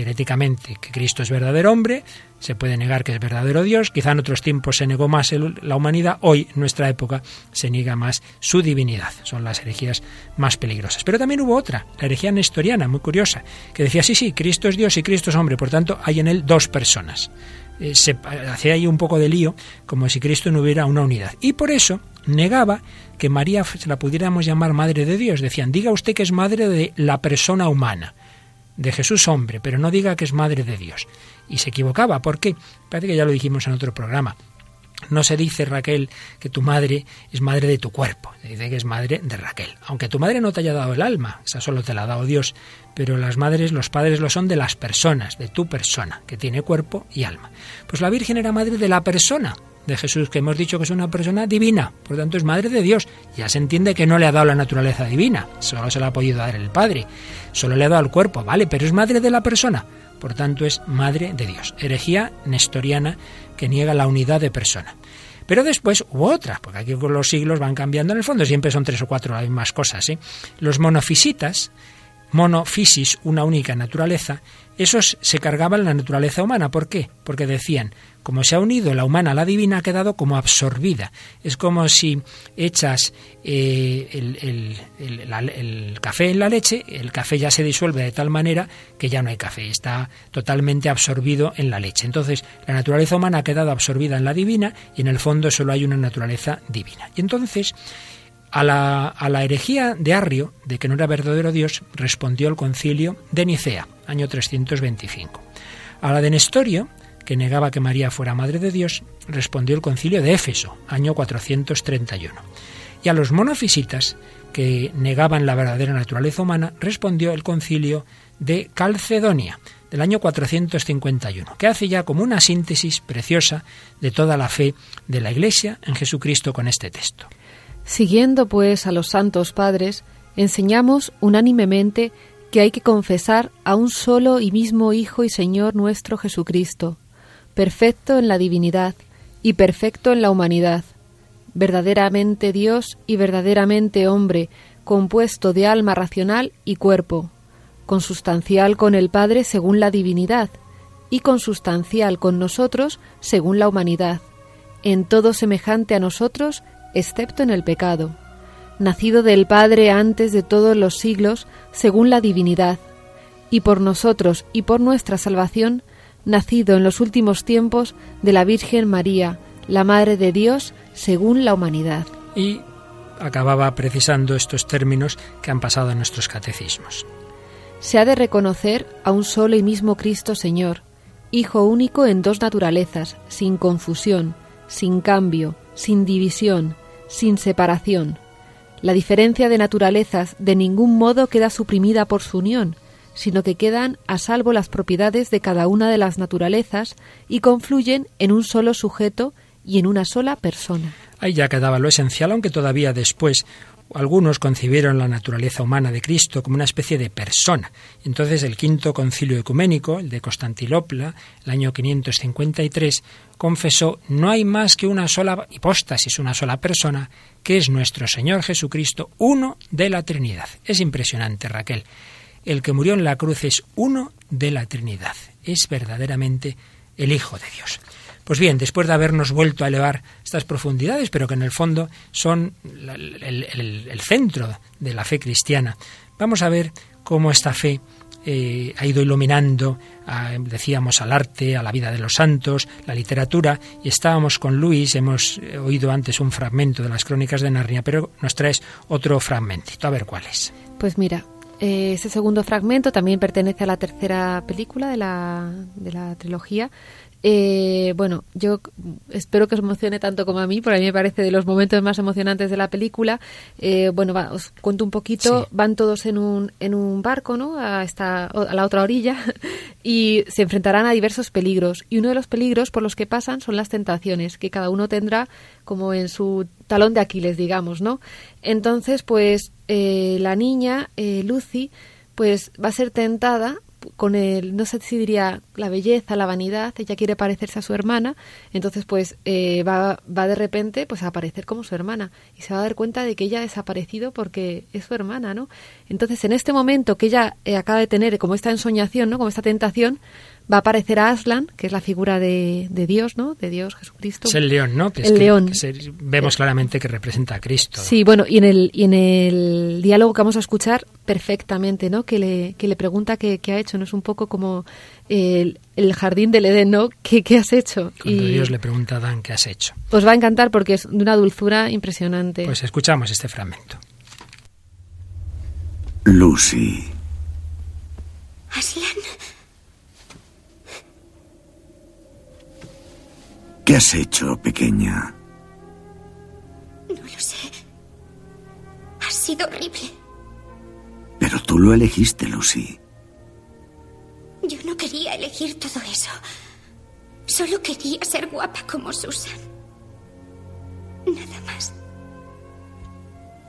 heréticamente que Cristo es verdadero hombre, se puede negar que es verdadero Dios, quizá en otros tiempos se negó más la humanidad, hoy en nuestra época se niega más su divinidad, son las herejías más peligrosas. Pero también hubo otra, la herejía nestoriana, muy curiosa, que decía, sí, sí, Cristo es Dios y Cristo es hombre, por tanto hay en él dos personas. Eh, se hacía ahí un poco de lío, como si Cristo no hubiera una unidad. Y por eso negaba que María se la pudiéramos llamar madre de Dios. Decían, diga usted que es madre de la persona humana de Jesús hombre, pero no diga que es madre de Dios. Y se equivocaba. ¿Por qué? Parece que ya lo dijimos en otro programa. No se dice, Raquel, que tu madre es madre de tu cuerpo, se dice que es madre de Raquel. Aunque tu madre no te haya dado el alma, esa solo te la ha dado Dios, pero las madres, los padres lo son de las personas, de tu persona, que tiene cuerpo y alma. Pues la Virgen era madre de la persona, de Jesús, que hemos dicho que es una persona divina, por lo tanto es madre de Dios. Ya se entiende que no le ha dado la naturaleza divina, solo se la ha podido dar el Padre, solo le ha dado el cuerpo, vale, pero es madre de la persona, por tanto es madre de Dios. Herejía nestoriana que niega la unidad de persona. Pero después hubo otra, porque aquí con los siglos van cambiando en el fondo, siempre son tres o cuatro hay más cosas. ¿eh? Los monofisitas, monofisis, una única naturaleza, esos se cargaban la naturaleza humana. ¿Por qué? Porque decían, como se ha unido la humana a la divina, ha quedado como absorbida. Es como si echas eh, el, café en la leche, el café ya se disuelve de tal manera que ya no hay café, está totalmente absorbido en la leche. Entonces, la naturaleza humana ha quedado absorbida en la divina y en el fondo solo hay una naturaleza divina. Y entonces, a la, herejía de Arrio, de que no era verdadero Dios, respondió el concilio de Nicea, año 325. A la de Nestorio, que negaba que María fuera Madre de Dios, respondió el concilio de Éfeso, año 431. Y a los monofisitas, que negaban la verdadera naturaleza humana, respondió el concilio de Calcedonia, del año 451, que hace ya como una síntesis preciosa de toda la fe de la Iglesia en Jesucristo con este texto. Siguiendo pues a los santos padres, enseñamos unánimemente que hay que confesar a un solo y mismo Hijo y Señor nuestro Jesucristo, perfecto en la divinidad y perfecto en la humanidad, verdaderamente Dios y verdaderamente hombre, compuesto de alma racional y cuerpo, consustancial con el Padre según la divinidad, y consustancial con nosotros según la humanidad, en todo semejante a nosotros, excepto en el pecado, nacido del Padre antes de todos los siglos, según la divinidad, y por nosotros y por nuestra salvación, nacido en los últimos tiempos de la Virgen María, la Madre de Dios, según la humanidad. Y acababa precisando estos términos que han pasado en nuestros catecismos. Se ha de reconocer a un solo y mismo Cristo Señor, Hijo único en dos naturalezas, sin confusión, sin cambio, sin división, sin separación. La diferencia de naturalezas de ningún modo queda suprimida por su unión, sino que quedan a salvo las propiedades de cada una de las naturalezas y confluyen en un solo sujeto y en una sola persona. Ahí ya quedaba lo esencial, aunque todavía después algunos concibieron la naturaleza humana de Cristo como una especie de persona. Entonces el quinto concilio ecuménico, el de Constantinopla, el año 553, confesó no hay más que una sola hipóstasis, una sola persona, que es nuestro Señor Jesucristo, uno de la Trinidad. Es impresionante, Raquel. El que murió en la cruz es uno de la Trinidad. Es verdaderamente el Hijo de Dios. Pues bien, después de habernos vuelto a elevar estas profundidades, pero que en el fondo son el, centro de la fe cristiana, vamos a ver cómo esta fe eh, ha ido iluminando, decíamos, al arte, a la vida de los santos, la literatura, y estábamos con Luis, hemos eh, oído antes un fragmento de las crónicas de Narnia, pero nos traes otro fragmentito, a ver cuál es. Pues mira, eh, ese segundo fragmento también pertenece a la tercera película de la, de la trilogía, eh, bueno, yo espero que os emocione tanto como a mí, porque a mí me parece de los momentos más emocionantes de la película. Eh, bueno, os cuento un poquito. Van todos en un, en un barco, ¿no? A, esta, a la otra orilla y se enfrentarán a diversos peligros. Y uno de los peligros por los que pasan son las tentaciones, que cada uno tendrá como en su talón de Aquiles, digamos, ¿no? Entonces, pues eh, la niña, Lucy, pues va a ser tentada con el, no sé si diría la belleza, la vanidad, ella quiere parecerse a su hermana, entonces pues eh, va, va de repente pues a aparecer como su hermana y se va a dar cuenta de que ella ha desaparecido porque es su hermana, ¿no? Entonces en este momento que ella eh, acaba de tener como esta ensoñación, ¿no? Como esta tentación, va a aparecer a Aslan, que es la figura de, de Dios, ¿no? De Dios, Jesucristo. Es el león, ¿no? Que el león. vemos claramente que representa a Cristo. Sí, bueno, y en, el, y en el diálogo que vamos a escuchar perfectamente, ¿no? Que le, que le pregunta qué, qué ha hecho, ¿no? Es un poco como el, el jardín del Edén, ¿no? ¿Qué, qué has hecho? Cuando Dios le pregunta a Adán qué has hecho. Os va a encantar porque es de una dulzura impresionante. Pues escuchamos este fragmento. Lucy. Aslan. ¿Qué has hecho, pequeña? No lo sé. Ha sido horrible. Pero tú lo elegiste, Lucy. Yo no quería elegir todo eso. Solo quería ser guapa como Susan. Nada más.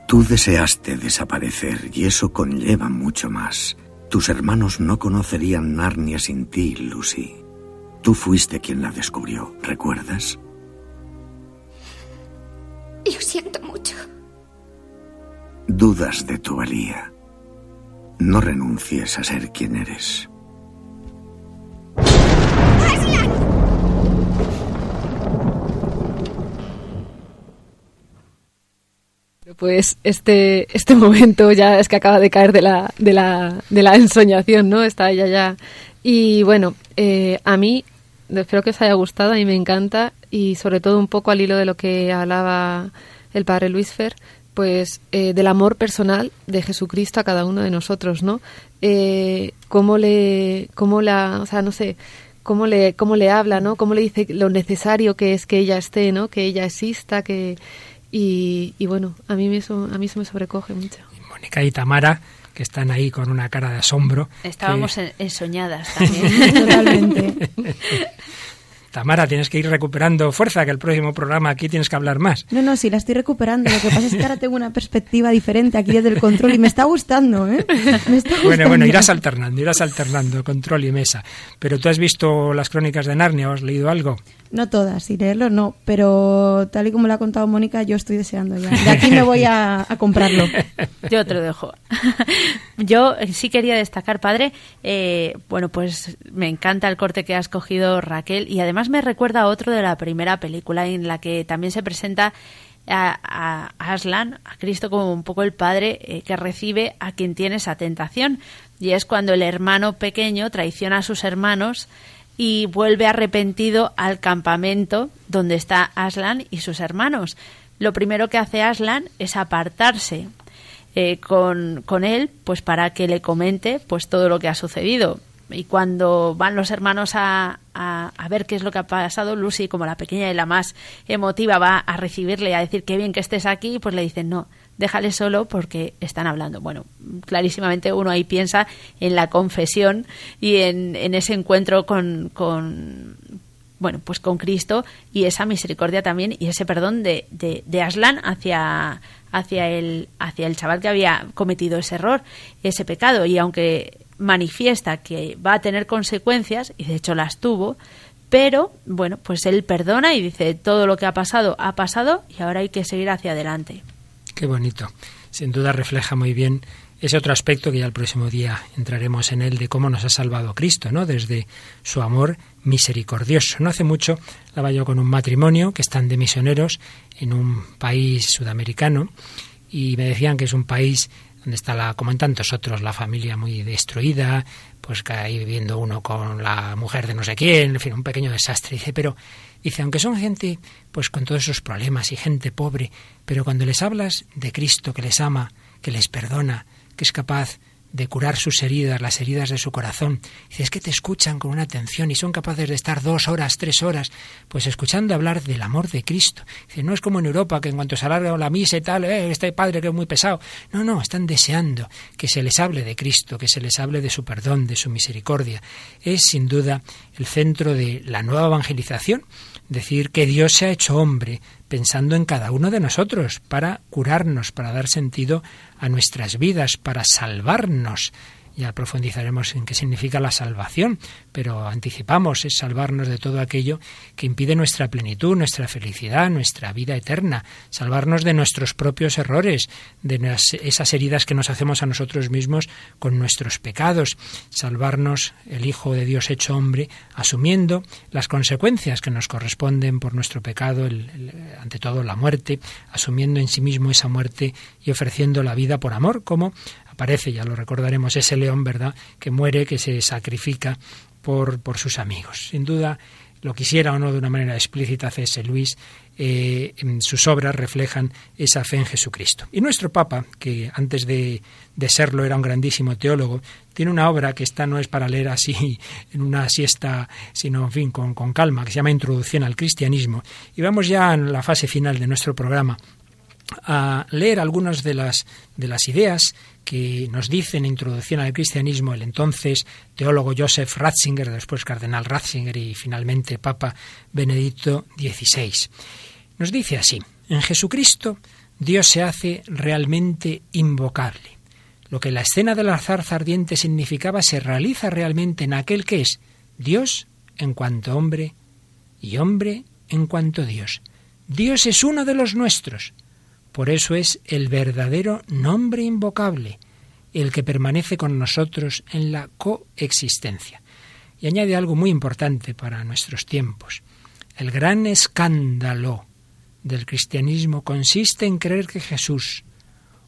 Tú deseaste desaparecer y eso conlleva mucho más. Tus hermanos no conocerían Narnia sin ti, Lucy. Tú fuiste quien la descubrió, ¿recuerdas? Lo siento mucho. Dudas de tu valía. No renuncies a ser quien eres. Pues este, este momento ya es que acaba de caer de la, de la, de la ensoñación, ¿no? Está ella ya. Y bueno, eh, a mí espero que os haya gustado, a mí me encanta y sobre todo un poco al hilo de lo que hablaba el padre Luis Fer, pues eh, del amor personal de Jesucristo a cada uno de nosotros, ¿no? Eh, cómo le, cómo la, o sea, no sé, cómo le, cómo le habla, ¿no? Cómo le dice lo necesario que es que ella esté, ¿no? Que ella exista, que y, y bueno, a mí eso, a mí eso me sobrecoge mucho. Mónica y Tamara que están ahí con una cara de asombro. Estábamos ensoñadas también. Totalmente. Tamara, tienes que ir recuperando fuerza, que el próximo programa aquí tienes que hablar más. No, no, sí, la estoy recuperando. Lo que pasa es que ahora tengo una perspectiva diferente aquí desde el control y me está gustando, ¿eh? Me está gustando. Bueno, bueno, irás alternando, irás alternando control y mesa. Pero tú has visto las crónicas de Narnia, ¿has leído algo? No todas, sin leerlo no, pero tal y como lo ha contado Mónica, yo estoy deseando ya. De aquí me voy a, comprarlo. Yo te dejo. Yo sí quería destacar, padre, eh, bueno, pues me encanta el corte que has cogido Raquel y además me recuerda a otro de la primera película en la que también se presenta a, Aslan, a Cristo como un poco el padre eh, que recibe a quien tiene esa tentación. Y es cuando el hermano pequeño traiciona a sus hermanos y vuelve arrepentido al campamento donde está Aslan y sus hermanos. Lo primero que hace Aslan es apartarse eh, con, con, él, pues para que le comente pues todo lo que ha sucedido. Y cuando van los hermanos a, a, a, ver qué es lo que ha pasado, Lucy, como la pequeña y la más emotiva, va a recibirle y a decir qué bien que estés aquí, pues le dicen no, déjale solo porque están hablando. Bueno, clarísimamente uno ahí piensa en la confesión y en, ese encuentro con, con, bueno, pues con Cristo y esa misericordia también y ese perdón de, de, de Aslan hacia, hacia, el, hacia el chaval que había cometido ese error, ese pecado. Y aunque manifiesta que va a tener consecuencias, y de hecho las tuvo, pero bueno, pues él perdona y dice todo lo que ha pasado ha pasado y ahora hay que seguir hacia adelante. Qué bonito. Sin duda refleja muy bien ese otro aspecto que ya el próximo día entraremos en él de cómo nos ha salvado Cristo, ¿no? Desde su amor misericordioso. No hace mucho estaba yo con un matrimonio que están de misioneros en un país sudamericano y me decían que es un país donde está la, como en tantos otros, la familia muy destruida, pues que ahí viviendo uno con la mujer de no sé quién, en fin, un pequeño desastre. Dice, pero, dice, aunque son gente, pues con todos esos problemas y gente pobre, pero cuando les hablas de Cristo que les ama, que les perdona, que es capaz de curar sus heridas, las heridas de su corazón. Dice, es que te escuchan con una atención y son capaces de estar dos horas, tres horas, pues escuchando hablar del amor de Cristo. Dice, no es como en Europa, que en cuanto se alarga la misa y tal, eh, este padre que es muy pesado. No, no, están deseando que se les hable de Cristo, que se les hable de su perdón, de su misericordia. Es sin duda el centro de la nueva evangelización, decir que Dios se ha hecho hombre pensando en cada uno de nosotros para curarnos, para dar sentido a nuestras vidas, para salvarnos. Ya profundizaremos en qué significa la salvación, pero anticipamos es salvarnos de todo aquello que impide nuestra plenitud, nuestra felicidad, nuestra vida eterna, salvarnos de nuestros propios errores, de esas heridas que nos hacemos a nosotros mismos con nuestros pecados, salvarnos el Hijo de Dios hecho hombre, asumiendo las consecuencias que nos corresponden por nuestro pecado, ante todo la muerte, asumiendo en sí mismo esa muerte y ofreciendo la vida por amor, como aparece, ya lo recordaremos, ese león, ¿verdad?, que muere, que se sacrifica por, por sus amigos. Sin duda, lo quisiera o no de una manera explícita C.S. Luis, eh, sus obras reflejan esa fe en Jesucristo. Y nuestro Papa, que antes de, de, serlo era un grandísimo teólogo, tiene una obra que esta no es para leer así en una siesta, sino en fin, con, con calma, que se llama Introducción al Cristianismo. Y vamos ya en la fase final de nuestro programa a leer algunas de las, de las ideas que nos dice en Introducción al Cristianismo el entonces teólogo Joseph Ratzinger, después cardenal Ratzinger y finalmente Papa Benedicto XVI. Nos dice así, en Jesucristo Dios se hace realmente invocable. Lo que la escena de la zarza ardiente significaba se realiza realmente en aquel que es Dios en cuanto hombre y hombre en cuanto Dios. Dios es uno de los nuestros por eso es el verdadero nombre invocable, el que permanece con nosotros en la coexistencia. Y añade algo muy importante para nuestros tiempos. El gran escándalo del cristianismo consiste en creer que Jesús,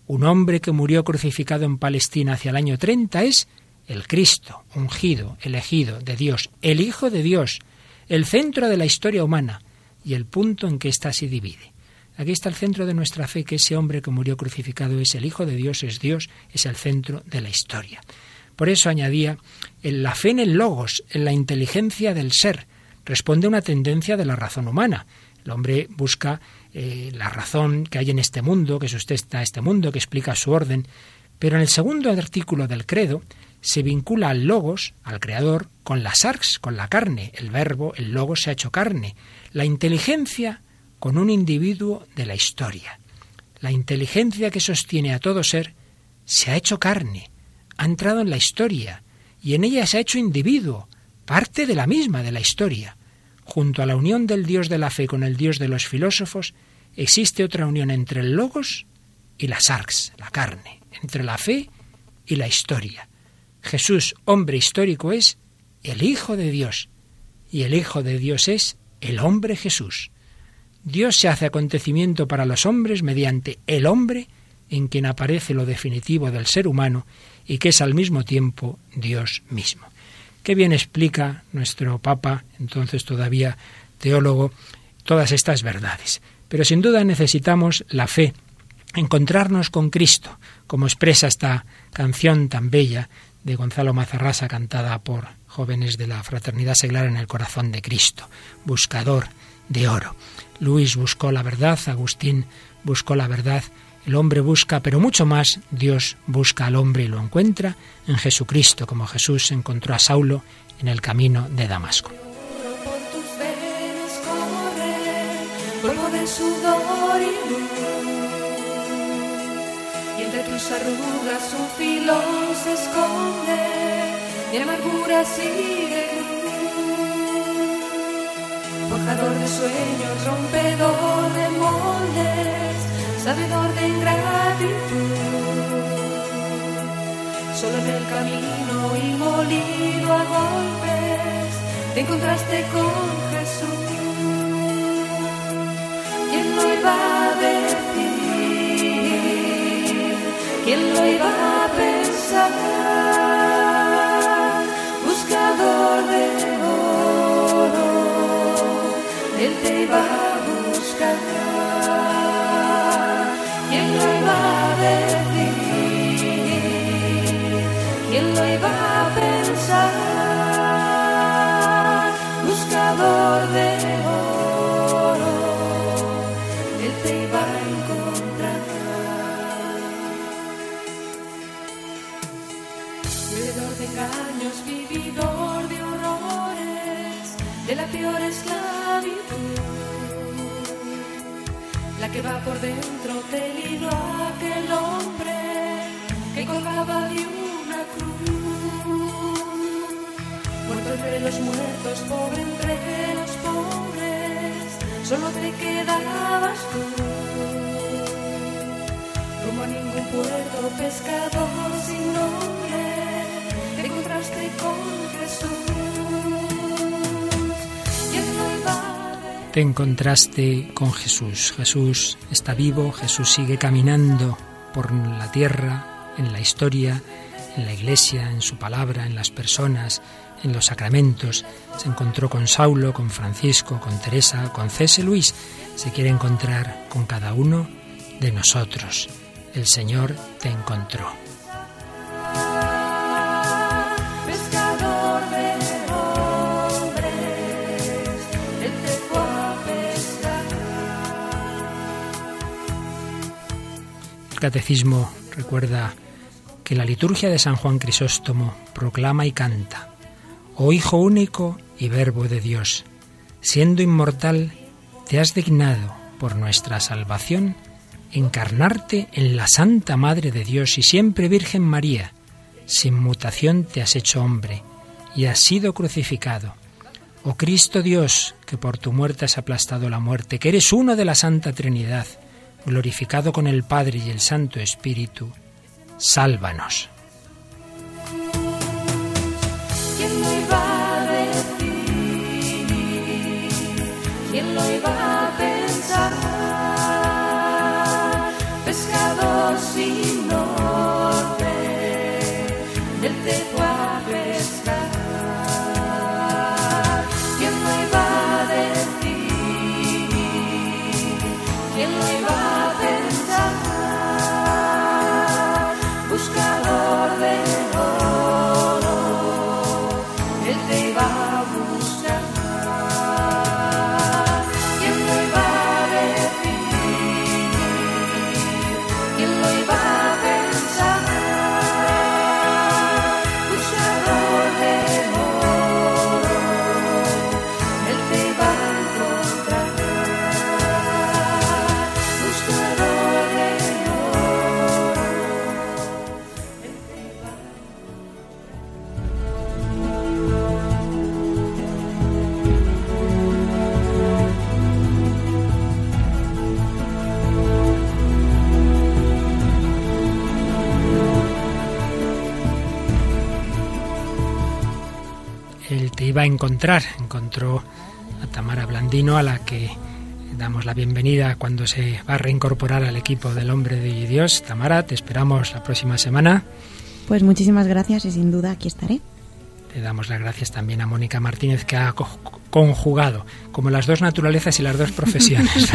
un hombre que murió crucificado en Palestina hacia el año 30, es el Cristo, ungido, elegido de Dios, el Hijo de Dios, el centro de la historia humana y el punto en que ésta se divide. Aquí está el centro de nuestra fe, que ese hombre que murió crucificado es el Hijo de Dios, es Dios, es el centro de la historia. Por eso añadía, la fe en el logos, en la inteligencia del ser, responde a una tendencia de la razón humana. El hombre busca eh, la razón que hay en este mundo, que sustenta este mundo, que explica su orden. Pero en el segundo artículo del credo se vincula al logos, al creador, con la sarx, con la carne. El verbo, el logos se ha hecho carne. La inteligencia con un individuo de la historia. La inteligencia que sostiene a todo ser se ha hecho carne, ha entrado en la historia, y en ella se ha hecho individuo, parte de la misma de la historia. Junto a la unión del Dios de la fe con el Dios de los filósofos, existe otra unión entre el logos y la sarx, la carne, entre la fe y la historia. Jesús, hombre histórico, es el Hijo de Dios, y el Hijo de Dios es el hombre Jesús. Dios se hace acontecimiento para los hombres mediante el hombre en quien aparece lo definitivo del ser humano y que es al mismo tiempo Dios mismo. Qué bien explica nuestro Papa, entonces todavía teólogo, todas estas verdades. Pero sin duda necesitamos la fe, encontrarnos con Cristo, como expresa esta canción tan bella de Gonzalo Mazarrasa cantada por jóvenes de la Fraternidad Seglar en el corazón de Cristo, buscador de oro. Luis buscó la verdad, Agustín buscó la verdad, el hombre busca, pero mucho más, Dios busca al hombre y lo encuentra en Jesucristo, como Jesús encontró a Saulo en el camino de Damasco. Forjador de sueños, rompedor de moldes, sabedor de ingratitud. Solo en el camino y molido a golpes te encontraste con Jesús. ¿Quién lo iba a decir? ¿Quién lo iba a pensar? Buscador de Él te iba a buscar. ¿Quién lo iba a decir? ¿Quién lo iba a Por dentro libró a aquel hombre que colgaba de una cruz. Muerto entre los muertos, pobre entre los pobres, solo te quedabas tú. Como a ningún puerto, pescador sin nombre, te encontraste con Jesús. Te encontraste con Jesús. Jesús está vivo, Jesús sigue caminando por la tierra, en la historia, en la iglesia, en su palabra, en las personas, en los sacramentos. Se encontró con Saulo, con Francisco, con Teresa, con C.S. Luis. Se quiere encontrar con cada uno de nosotros. El Señor te encontró. Catecismo recuerda que la liturgia de San Juan Crisóstomo proclama y canta, Oh Hijo único y Verbo de Dios, siendo inmortal, te has dignado, por nuestra salvación, encarnarte en la Santa Madre de Dios y siempre Virgen María. Sin mutación te has hecho hombre y has sido crucificado. Oh Cristo Dios, que por tu muerte has aplastado la muerte, que eres uno de la Santa Trinidad, glorificado con el Padre y el Santo Espíritu, sálvanos. ¿Quién lo iba a decir? ¿Quién lo iba a pensar? Pescador sin encontrar, encontró a Tamara Blandino, a la que damos la bienvenida cuando se va a reincorporar al equipo del Hombre de Dios. Tamara, te esperamos la próxima semana. Pues muchísimas gracias y sin duda aquí estaré. Le damos las gracias también a Mónica Martínez que ha conjugado como las dos naturalezas y las dos profesiones.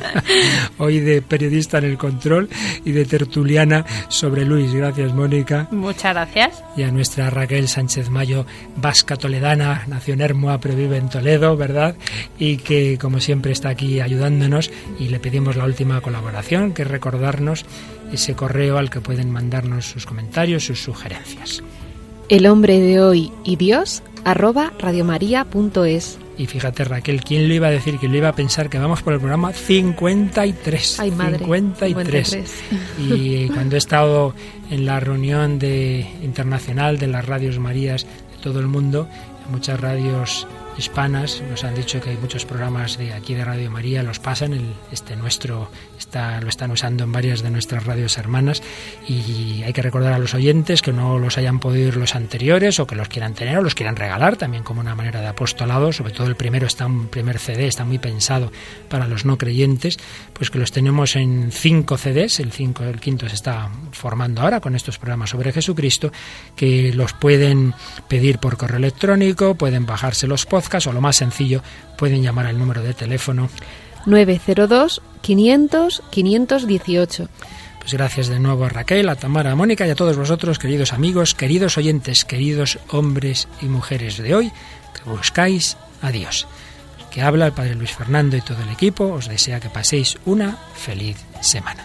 Hoy de periodista en el control y de tertuliana sobre Luis. Gracias Mónica. Muchas gracias. Y a nuestra Raquel Sánchez Mayo, vasca toledana, nació en Hermoa pero vive en Toledo, ¿verdad? Y que como siempre está aquí ayudándonos y le pedimos la última colaboración, que es recordarnos ese correo al que pueden mandarnos sus comentarios, sus sugerencias. El hombre de hoy y Dios arroba radiomaria.es. Y fíjate Raquel, ¿quién le iba a decir, quién le iba a pensar que vamos por el programa 53? Ay, madre, 53. 53. Y cuando he estado en la reunión de, internacional de las radios Marías de todo el mundo, muchas radios hispanas nos han dicho que hay muchos programas de aquí de Radio María los pasan este nuestro está lo están usando en varias de nuestras radios hermanas y hay que recordar a los oyentes que no los hayan podido ir los anteriores o que los quieran tener o los quieran regalar también como una manera de apostolado sobre todo el primero está un primer CD está muy pensado para los no creyentes pues que los tenemos en cinco CDs el cinco el quinto se está formando ahora con estos programas sobre Jesucristo que los pueden pedir por correo electrónico pueden bajarse los podcasts o lo más sencillo, pueden llamar al número de teléfono 902 500 518. Pues gracias de nuevo a Raquel, a Tamara, a Mónica y a todos vosotros, queridos amigos, queridos oyentes, queridos hombres y mujeres de hoy, que buscáis a Dios. El que habla el Padre Luis Fernando y todo el equipo os desea que paséis una feliz semana.